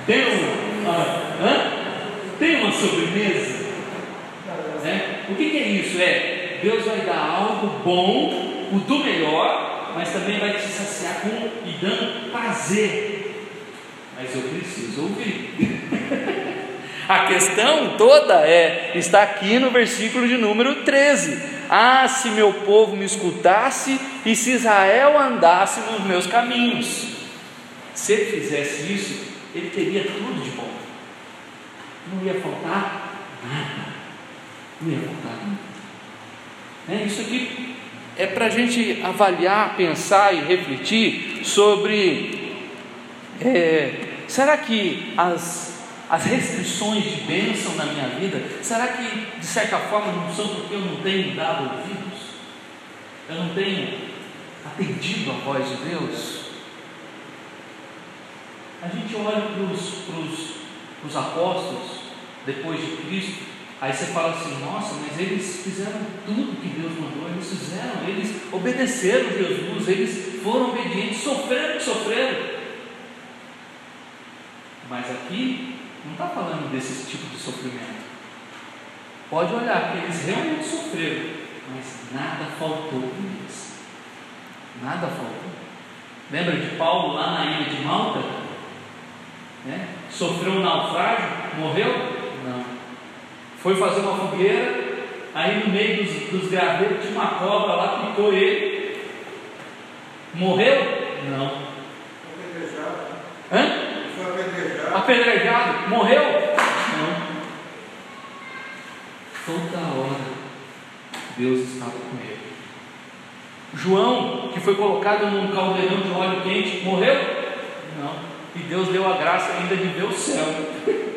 tem, um, ah, hã? tem uma sobremesa. Né? O que, que é isso? É, Deus vai dar algo bom, o do melhor, mas também vai te saciar com e dando prazer. Mas eu preciso ouvir. A questão toda é, está aqui no versículo de número 13. Ah, se meu povo me escutasse e se Israel andasse nos meus caminhos. Se ele fizesse isso, ele teria tudo de bom. Não ia faltar nada. Não ia faltar nada. É, isso aqui é para a gente avaliar, pensar e refletir sobre. É, será que as as restrições de bênção na minha vida, será que de certa forma não são porque eu não tenho dado ouvidos? Eu não tenho atendido a voz de Deus? A gente olha para os apóstolos depois de Cristo, aí você fala assim: nossa, mas eles fizeram tudo que Deus mandou, eles fizeram, eles obedeceram Jesus, eles foram obedientes, sofreram que sofreram. Mas aqui não está falando desse tipo de sofrimento. Pode olhar que eles realmente sofreram, mas nada faltou para eles. Nada faltou. Lembra de Paulo lá na ilha de Malta? Né? Sofreu um naufrágio, morreu? Não. Foi fazer uma fogueira, aí no meio dos, dos gravetos tinha uma cobra lá, picou ele. Morreu? Não. Hã? Apedrejado, morreu? Não. Toda hora Deus estava com ele. João, que foi colocado num caldeirão de óleo quente, morreu? Não. E Deus deu a graça ainda de ver o céu.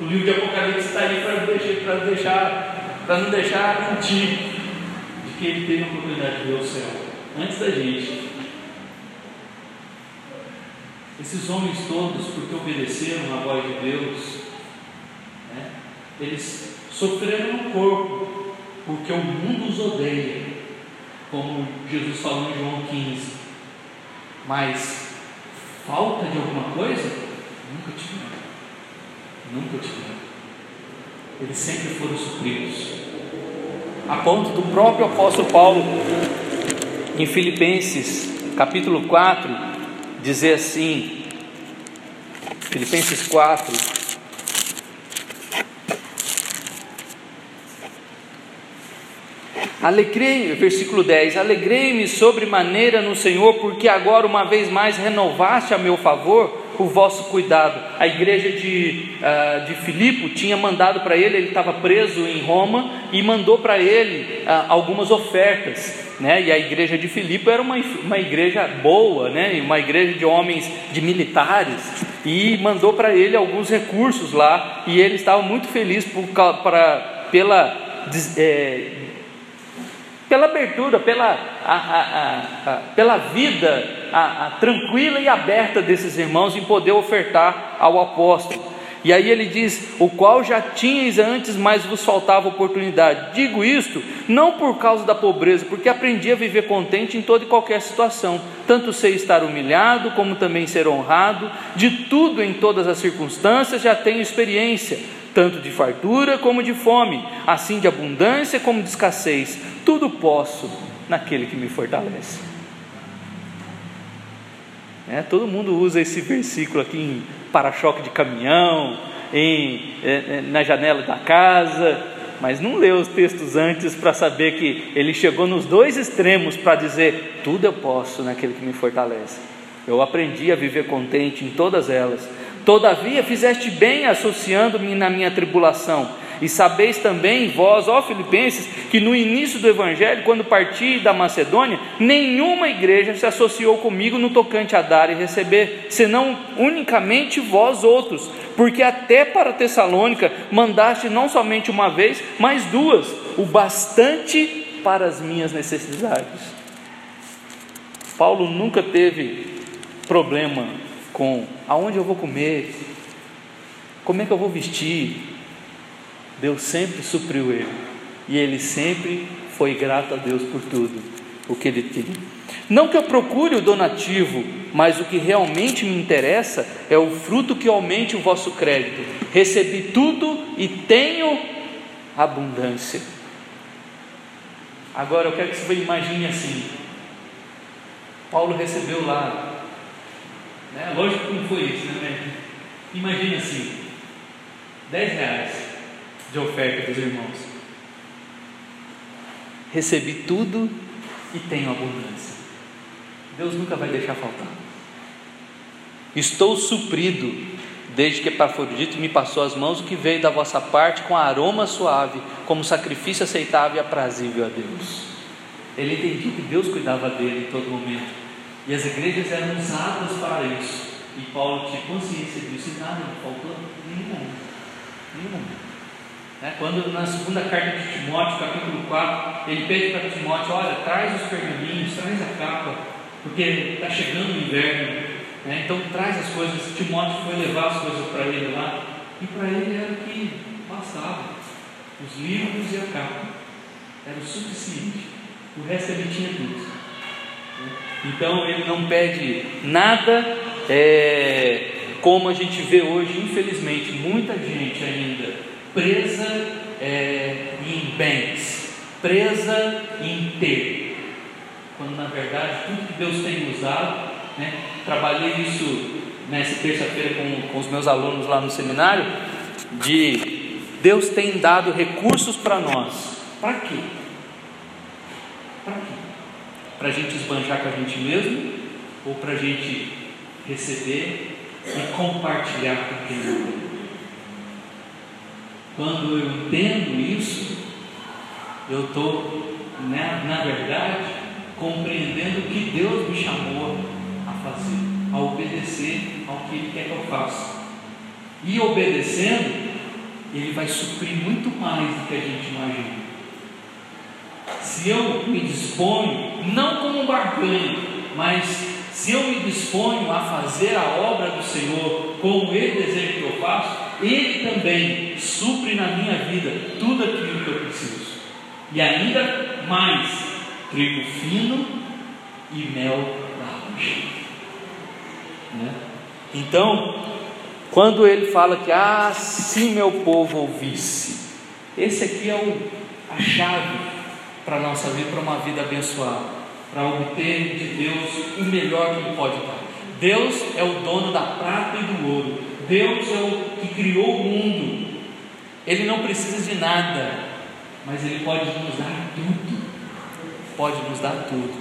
O livro de Apocalipse está aí para deixar, para deixar, para não deixar mentir de que ele teve a oportunidade de ver o céu antes da gente. Esses homens todos, porque obedeceram à voz de Deus, né, eles sofreram no corpo, porque o mundo os odeia, como Jesus falou em João 15. Mas falta de alguma coisa? Nunca tiveram. Nunca tiveram. Eles sempre foram supridos. A ponto do próprio apóstolo Paulo, em Filipenses capítulo 4, dizer assim, Filipenses 4, Alegrei, versículo 10: Alegrei-me sobremaneira no Senhor, porque agora uma vez mais renovaste a meu favor o vosso cuidado. A igreja de, uh, de Filipe tinha mandado para ele, ele estava preso em Roma, e mandou para ele uh, algumas ofertas. Né? E a igreja de Filipe era uma, uma igreja boa, né? uma igreja de homens, de militares, e mandou para ele alguns recursos lá, e ele estava muito feliz por, pra, pela. É, pela abertura, pela, a, a, a, pela vida tranquila e aberta desses irmãos em poder ofertar ao apóstolo. E aí ele diz: O qual já tinhais antes, mas vos faltava oportunidade. Digo isto não por causa da pobreza, porque aprendi a viver contente em toda e qualquer situação. Tanto sei estar humilhado, como também ser honrado. De tudo em todas as circunstâncias já tenho experiência, tanto de fartura como de fome, assim de abundância como de escassez. Tudo posso naquele que me fortalece. É, todo mundo usa esse versículo aqui em para-choque de caminhão, em, é, é, na janela da casa, mas não leu os textos antes para saber que ele chegou nos dois extremos para dizer: tudo eu posso naquele que me fortalece. Eu aprendi a viver contente em todas elas. Todavia fizeste bem associando-me na minha tribulação e sabeis também, vós, ó Filipenses, que no início do Evangelho, quando parti da Macedônia, nenhuma igreja se associou comigo no tocante a dar e receber, senão unicamente vós outros, porque até para Tessalônica mandaste não somente uma vez, mas duas, o bastante para as minhas necessidades. Paulo nunca teve problema com aonde eu vou comer, como é que eu vou vestir, Deus sempre supriu ele. E ele sempre foi grato a Deus por tudo o que ele tinha. Não que eu procure o donativo, mas o que realmente me interessa é o fruto que aumente o vosso crédito. Recebi tudo e tenho abundância. Agora eu quero que você imagine assim: Paulo recebeu lá, né? lógico que não foi isso, né? Imagine assim: 10 reais de oferta dos irmãos. Recebi tudo e tenho abundância. Deus nunca vai deixar faltar. Estou suprido, desde que Epafrodito me passou as mãos o que veio da vossa parte com aroma suave, como sacrifício aceitável e aprazível a Deus. Ele entendia que Deus cuidava dele em todo momento. E as igrejas eram usadas para isso. E Paulo tinha consciência disso e nada faltou nenhum. Nenhum. Né? Quando na segunda carta de Timóteo, capítulo 4, ele pede para Timóteo: olha, traz os pergaminhos, traz a capa, porque está chegando o inverno. Né? Então traz as coisas. Timóteo foi levar as coisas para ele lá, e para ele era o que bastava: os livros e a capa. Era o suficiente. O resto ele tinha tudo. Então ele não pede nada, é, como a gente vê hoje, infelizmente, muita gente ainda presa é, em bens, presa em ter, quando na verdade tudo que Deus tem usado, né, trabalhei isso nessa terça-feira com, com os meus alunos lá no seminário, de Deus tem dado recursos para nós, para quê? Para quê? Para a gente esbanjar com a gente mesmo ou para a gente receber e compartilhar com quem não tem? Quando eu entendo isso, eu estou, né, na verdade, compreendendo o que Deus me chamou a fazer, a obedecer ao que Ele quer que eu faça. E obedecendo, Ele vai suprir muito mais do que a gente imagina. Se eu me disponho, não como um barganho, mas se eu me disponho a fazer a obra do Senhor como Ele deseja que eu faça, Ele também supre na minha vida tudo aquilo que eu preciso. E ainda mais, trigo fino e mel laranja. Né? Então, quando ele fala que, ah, se meu povo ouvisse, esse aqui é o, a chave para a nossa vida, para uma vida abençoada para obter de Deus o melhor que Ele pode dar. Deus é o dono da prata e do ouro. Deus é o que criou o mundo. Ele não precisa de nada, mas Ele pode nos dar tudo. Pode nos dar tudo.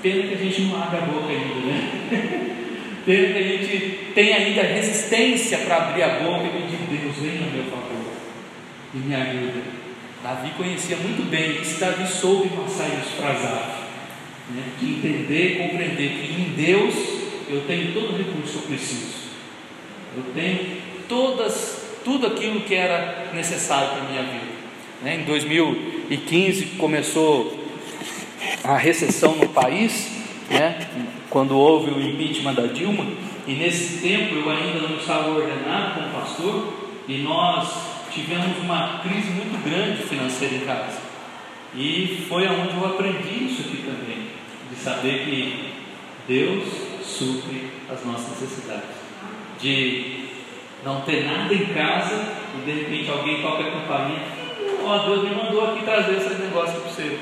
Pena que a gente não abre a boca ainda, né? Pena que a gente tem ainda resistência para abrir a boca e pedir: Deus, venha a meu favor e me ajuda. Davi conhecia muito bem, se Davi soube passar isso para Zaf né, de entender e compreender que em Deus eu tenho todo o recurso que eu preciso. Eu tenho todas, tudo aquilo que era necessário para a minha vida. Né, em 2015 começou a recessão no país né? quando houve o impeachment da Dilma, e nesse tempo eu ainda não estava ordenado como pastor, e nós tivemos uma crise muito grande financeira em casa. E foi aonde eu aprendi isso aqui também, de saber que Deus supre as nossas necessidades. De não ter nada em casa e de repente alguém toca a campainha. Ó, oh, Deus me mandou aqui trazer esse negócio para você.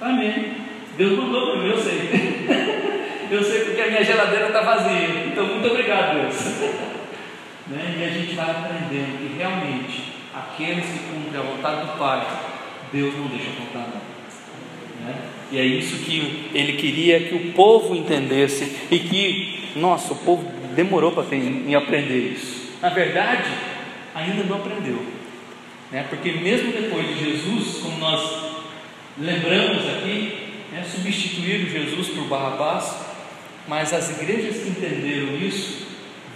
Amém. Deus mandou para mim, eu sei. eu sei porque a minha geladeira está vazia. Então, muito obrigado, Deus. né? E a gente vai aprendendo que realmente aqueles que cumprem a vontade do Pai, Deus não deixa faltar nada. Né? E é isso que ele queria que o povo entendesse e que, nossa, o povo demorou para em aprender isso. Na verdade, ainda não aprendeu, né? Porque mesmo depois de Jesus, como nós lembramos aqui, né, substituíram Jesus por Barrabás, mas as igrejas que entenderam isso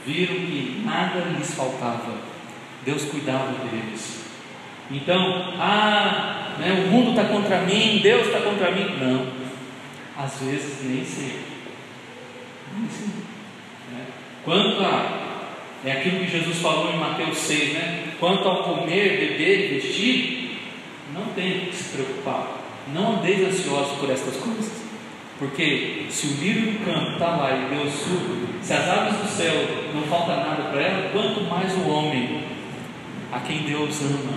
viram que nada lhes faltava. Deus cuidava deles. Então, ah, né, o mundo está contra mim, Deus está contra mim. Não, às vezes nem sempre. Nem sempre. Quanto a. É aquilo que Jesus falou em Mateus 6, né? Quanto ao comer, beber vestir, não tem que se preocupar. Não andeis ansiosos por estas coisas. Porque se o lírio do campo está lá e Deus supre, se as aves do céu não falta nada para ela, quanto mais o homem a quem Deus ama.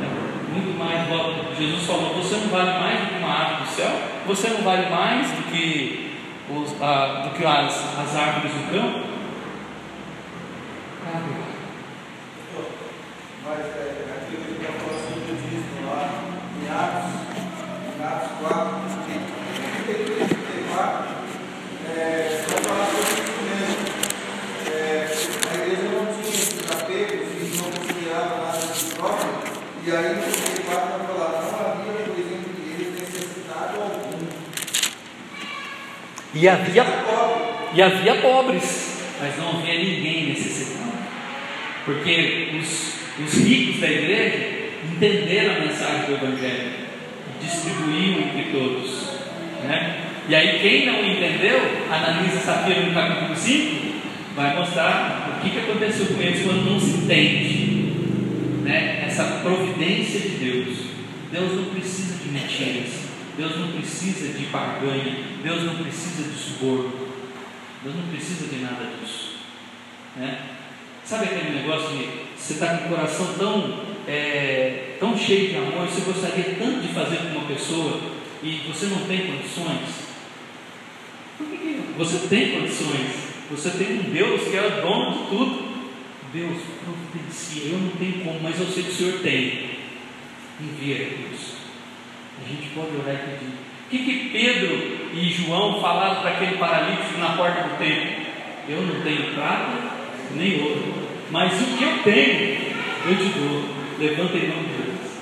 Né? Muito mais, Jesus falou: você não vale mais do que uma ave do céu, você não vale mais do que, os, do que as, as árvores do campo. Mas é, aquilo que está falando do dízimo lá, em Atos, em Atos 4, 33 34, é, só falar sobre isso mesmo. É, a igreja não tinha esses apegos e não considerava nada de próprio, e aí no 34 vai falar, não havia, por exemplo, de eles necessidade algum. E havia, e havia pobres, mas não havia ninguém necessitado. Porque os, os ricos da igreja entenderam a mensagem do Evangelho e distribuíam entre todos. Né? E aí, quem não entendeu, analisa Safira no capítulo 5, vai mostrar o que, que aconteceu com eles quando não se entende né? essa providência de Deus. Deus não precisa de mentiras, Deus não precisa de barganha, Deus não precisa de suborno, Deus não precisa de nada disso. Né? Sabe aquele negócio de você estar tá com o coração tão, é, tão cheio de amor, você gostaria tanto de fazer com uma pessoa e você não tem condições? Por que você tem condições? Você tem um Deus que é o dono de tudo. Deus providencia, eu não tenho como, mas eu sei que o Senhor tem. Envia recursos. A gente pode orar e pedir. Que, que Pedro e João falaram para aquele paralítico na porta do templo? Eu não tenho prata nem ouro, mas o que eu tenho, eu te dou. Levanta em nome de Deus.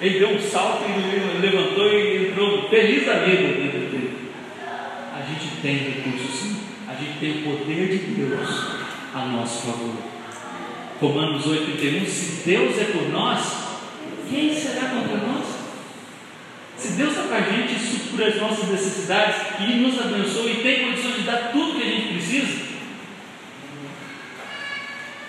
Ele deu um salto e levantou e entrou feliz da vida dentro dele. A gente tem recursos. A gente tem o poder de Deus a nosso favor. Romanos 8,31 Se Deus é por nós, quem será contra nós? Se Deus está com a gente, supra as nossas necessidades e nos abençoa e tem condições de dar tudo que a gente precisa,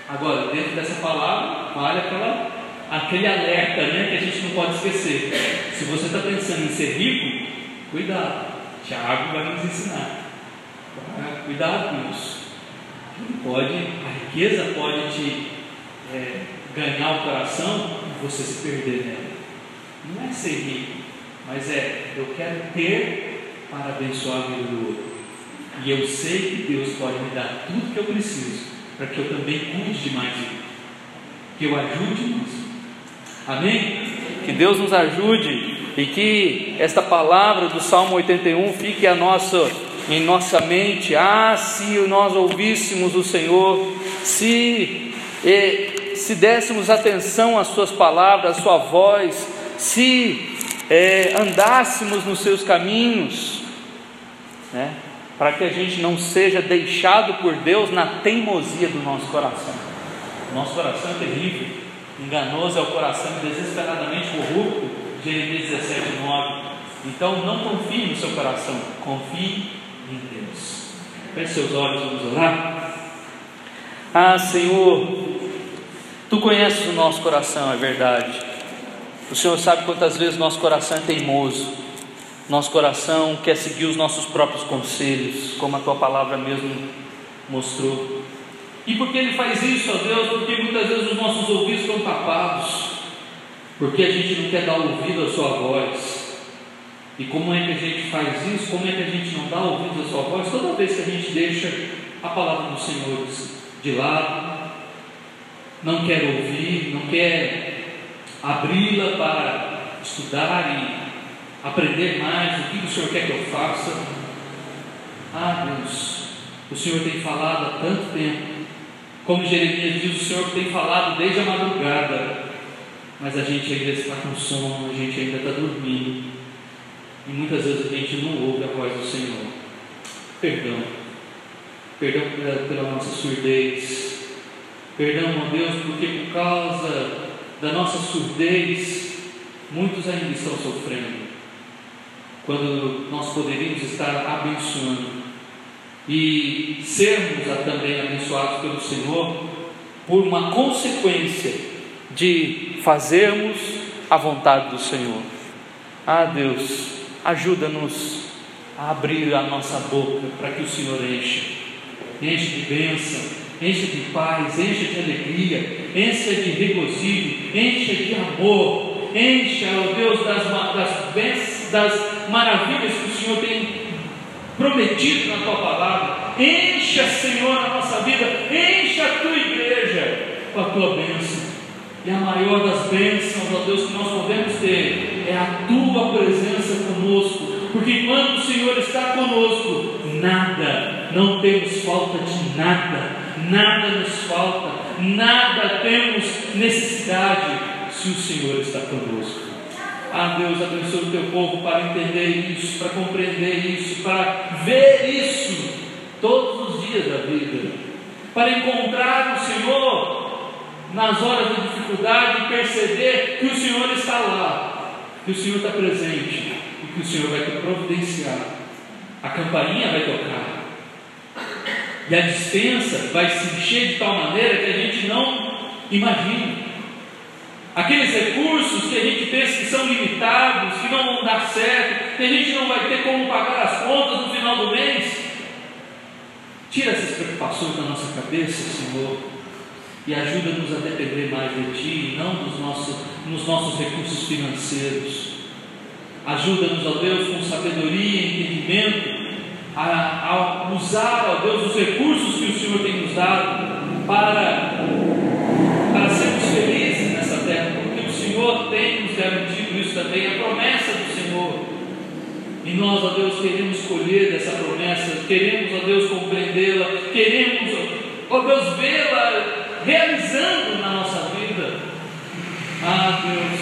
Agora, dentro dessa palavra, vale aquela, aquele alerta né, que a gente não pode esquecer. Se você está pensando em ser rico, cuidado. Tiago vai nos ensinar. Cuidado com isso. Pode, a riqueza pode te é, ganhar o coração e você se perder nela. Não é ser rico, mas é eu quero ter para abençoar a vida do outro. E eu sei que Deus pode me dar tudo que eu preciso para que eu também cuide de mais que eu ajude mais Amém? Que Deus nos ajude e que esta palavra do Salmo 81 fique a nossa, em nossa mente. Ah, se nós ouvíssemos o Senhor, se, se dessemos atenção às Suas palavras, à Sua voz, se é, andássemos nos Seus caminhos, né? para que a gente não seja deixado por Deus na teimosia do nosso coração. Nosso coração é terrível, enganoso é o coração desesperadamente corrupto, Jeremias 17, 9. Então não confie no seu coração, confie em Deus. Feche seus olhos, vamos orar. Ah, Senhor, Tu conheces o nosso coração, é verdade. O Senhor sabe quantas vezes nosso coração é teimoso. Nosso coração quer seguir os nossos próprios conselhos, como a tua palavra mesmo mostrou. E por que ele faz isso, ó Deus? Porque muitas vezes os nossos ouvidos estão tapados, porque a gente não quer dar ouvido à Sua voz. E como é que a gente faz isso? Como é que a gente não dá ouvido à Sua voz? Toda vez que a gente deixa a palavra do Senhor de lado, não quer ouvir, não quer abri-la para estudar e aprender mais o que o Senhor quer que eu faça. Ah, Deus, o Senhor tem falado há tanto tempo. Como Jeremias diz, o Senhor tem falado desde a madrugada, mas a gente ainda está com sono, a gente ainda está dormindo, e muitas vezes a gente não ouve a voz do Senhor. Perdão, perdão pela, pela nossa surdez, perdão, ó Deus, porque por causa da nossa surdez, muitos ainda estão sofrendo, quando nós poderíamos estar abençoando e sermos também abençoados pelo Senhor por uma consequência de fazermos a vontade do Senhor. Ah, Deus, ajuda-nos a abrir a nossa boca para que o Senhor enche, enche de bênção, enche de paz, enche de alegria, enche de regozijo, enche de amor, enche, ó Deus, das, das, das maravilhas que o Senhor tem prometido na tua palavra. Encha, Senhor, a nossa vida, encha a tua igreja com a tua bênção. E a maior das bênçãos, ó Deus, que nós podemos ter é a tua presença conosco. Porque quando o Senhor está conosco, nada, não temos falta de nada, nada nos falta, nada temos necessidade se o Senhor está conosco. Ah, Deus, abençoe o teu povo para entender isso, para compreender isso, para ver isso todos os dias da vida, para encontrar o Senhor nas horas de dificuldade e perceber que o Senhor está lá, que o Senhor está presente e que o Senhor vai te providenciar. A campainha vai tocar e a dispensa vai se encher de tal maneira que a gente não imagina. Aqueles recursos que a gente pensa que são limitados, que não vão dar certo, que a gente não vai ter como pagar as contas no final do mês. Tira essas preocupações da nossa cabeça, Senhor, e ajuda-nos a depender mais de Ti, não dos nossos, nos nossos recursos financeiros. Ajuda-nos, ó Deus, com sabedoria e entendimento, a, a usar, ó Deus, os recursos que o Senhor tem nos dado para, para sermos felizes nessa terra, porque o Senhor tem nos garantido isso também, a promessa do Senhor. E nós, ó Deus, queremos colher dessa promessa, queremos, ó Deus, compreendê-la, queremos, ó Deus, vê-la realizando na nossa vida. Ah, Deus,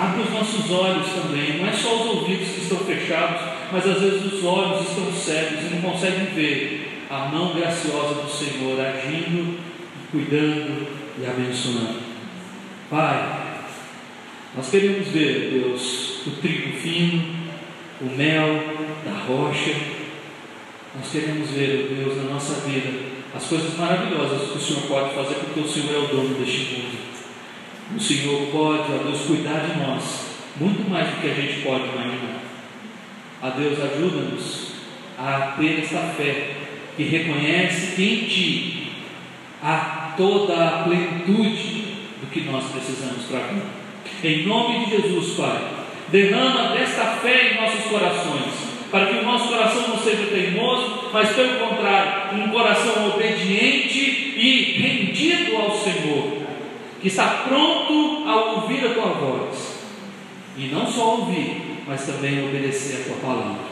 abre os nossos olhos também, não é só os ouvidos que estão fechados, mas às vezes os olhos estão cegos e não conseguem ver a mão graciosa do Senhor agindo, cuidando e abençoando. Pai, nós queremos ver, Deus, o trigo fino, o mel da rocha. Nós queremos ver, Deus, na nossa vida, as coisas maravilhosas que o Senhor pode fazer, porque o Senhor é o dono deste mundo. O Senhor pode, ó Deus, cuidar de nós, muito mais do que a gente pode imaginar. A Deus, ajuda-nos a ter essa fé que reconhece que em Ti há toda a plenitude do que nós precisamos para cá. Em nome de Jesus, Pai, derrama desta fé em nossos corações, para que o nosso coração não seja teimoso, mas pelo contrário, um coração obediente e rendido ao Senhor, que está pronto a ouvir a tua voz, e não só ouvir, mas também obedecer a tua palavra.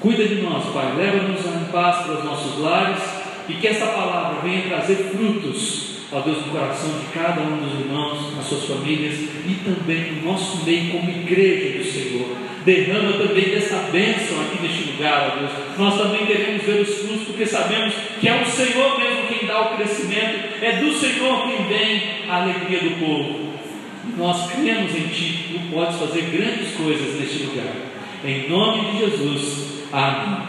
Cuida de nós, Pai, leva-nos em paz para os nossos lares e que essa palavra venha trazer frutos ó Deus, no coração de cada um dos irmãos, nas suas famílias e também no nosso meio como igreja do Senhor. Derrama também dessa bênção aqui neste lugar, ó Deus. Nós também queremos ver os frutos, porque sabemos que é o Senhor mesmo quem dá o crescimento, é do Senhor quem vem a alegria do povo. Nós cremos em Ti, Tu podes fazer grandes coisas neste lugar. Em nome de Jesus. Amém.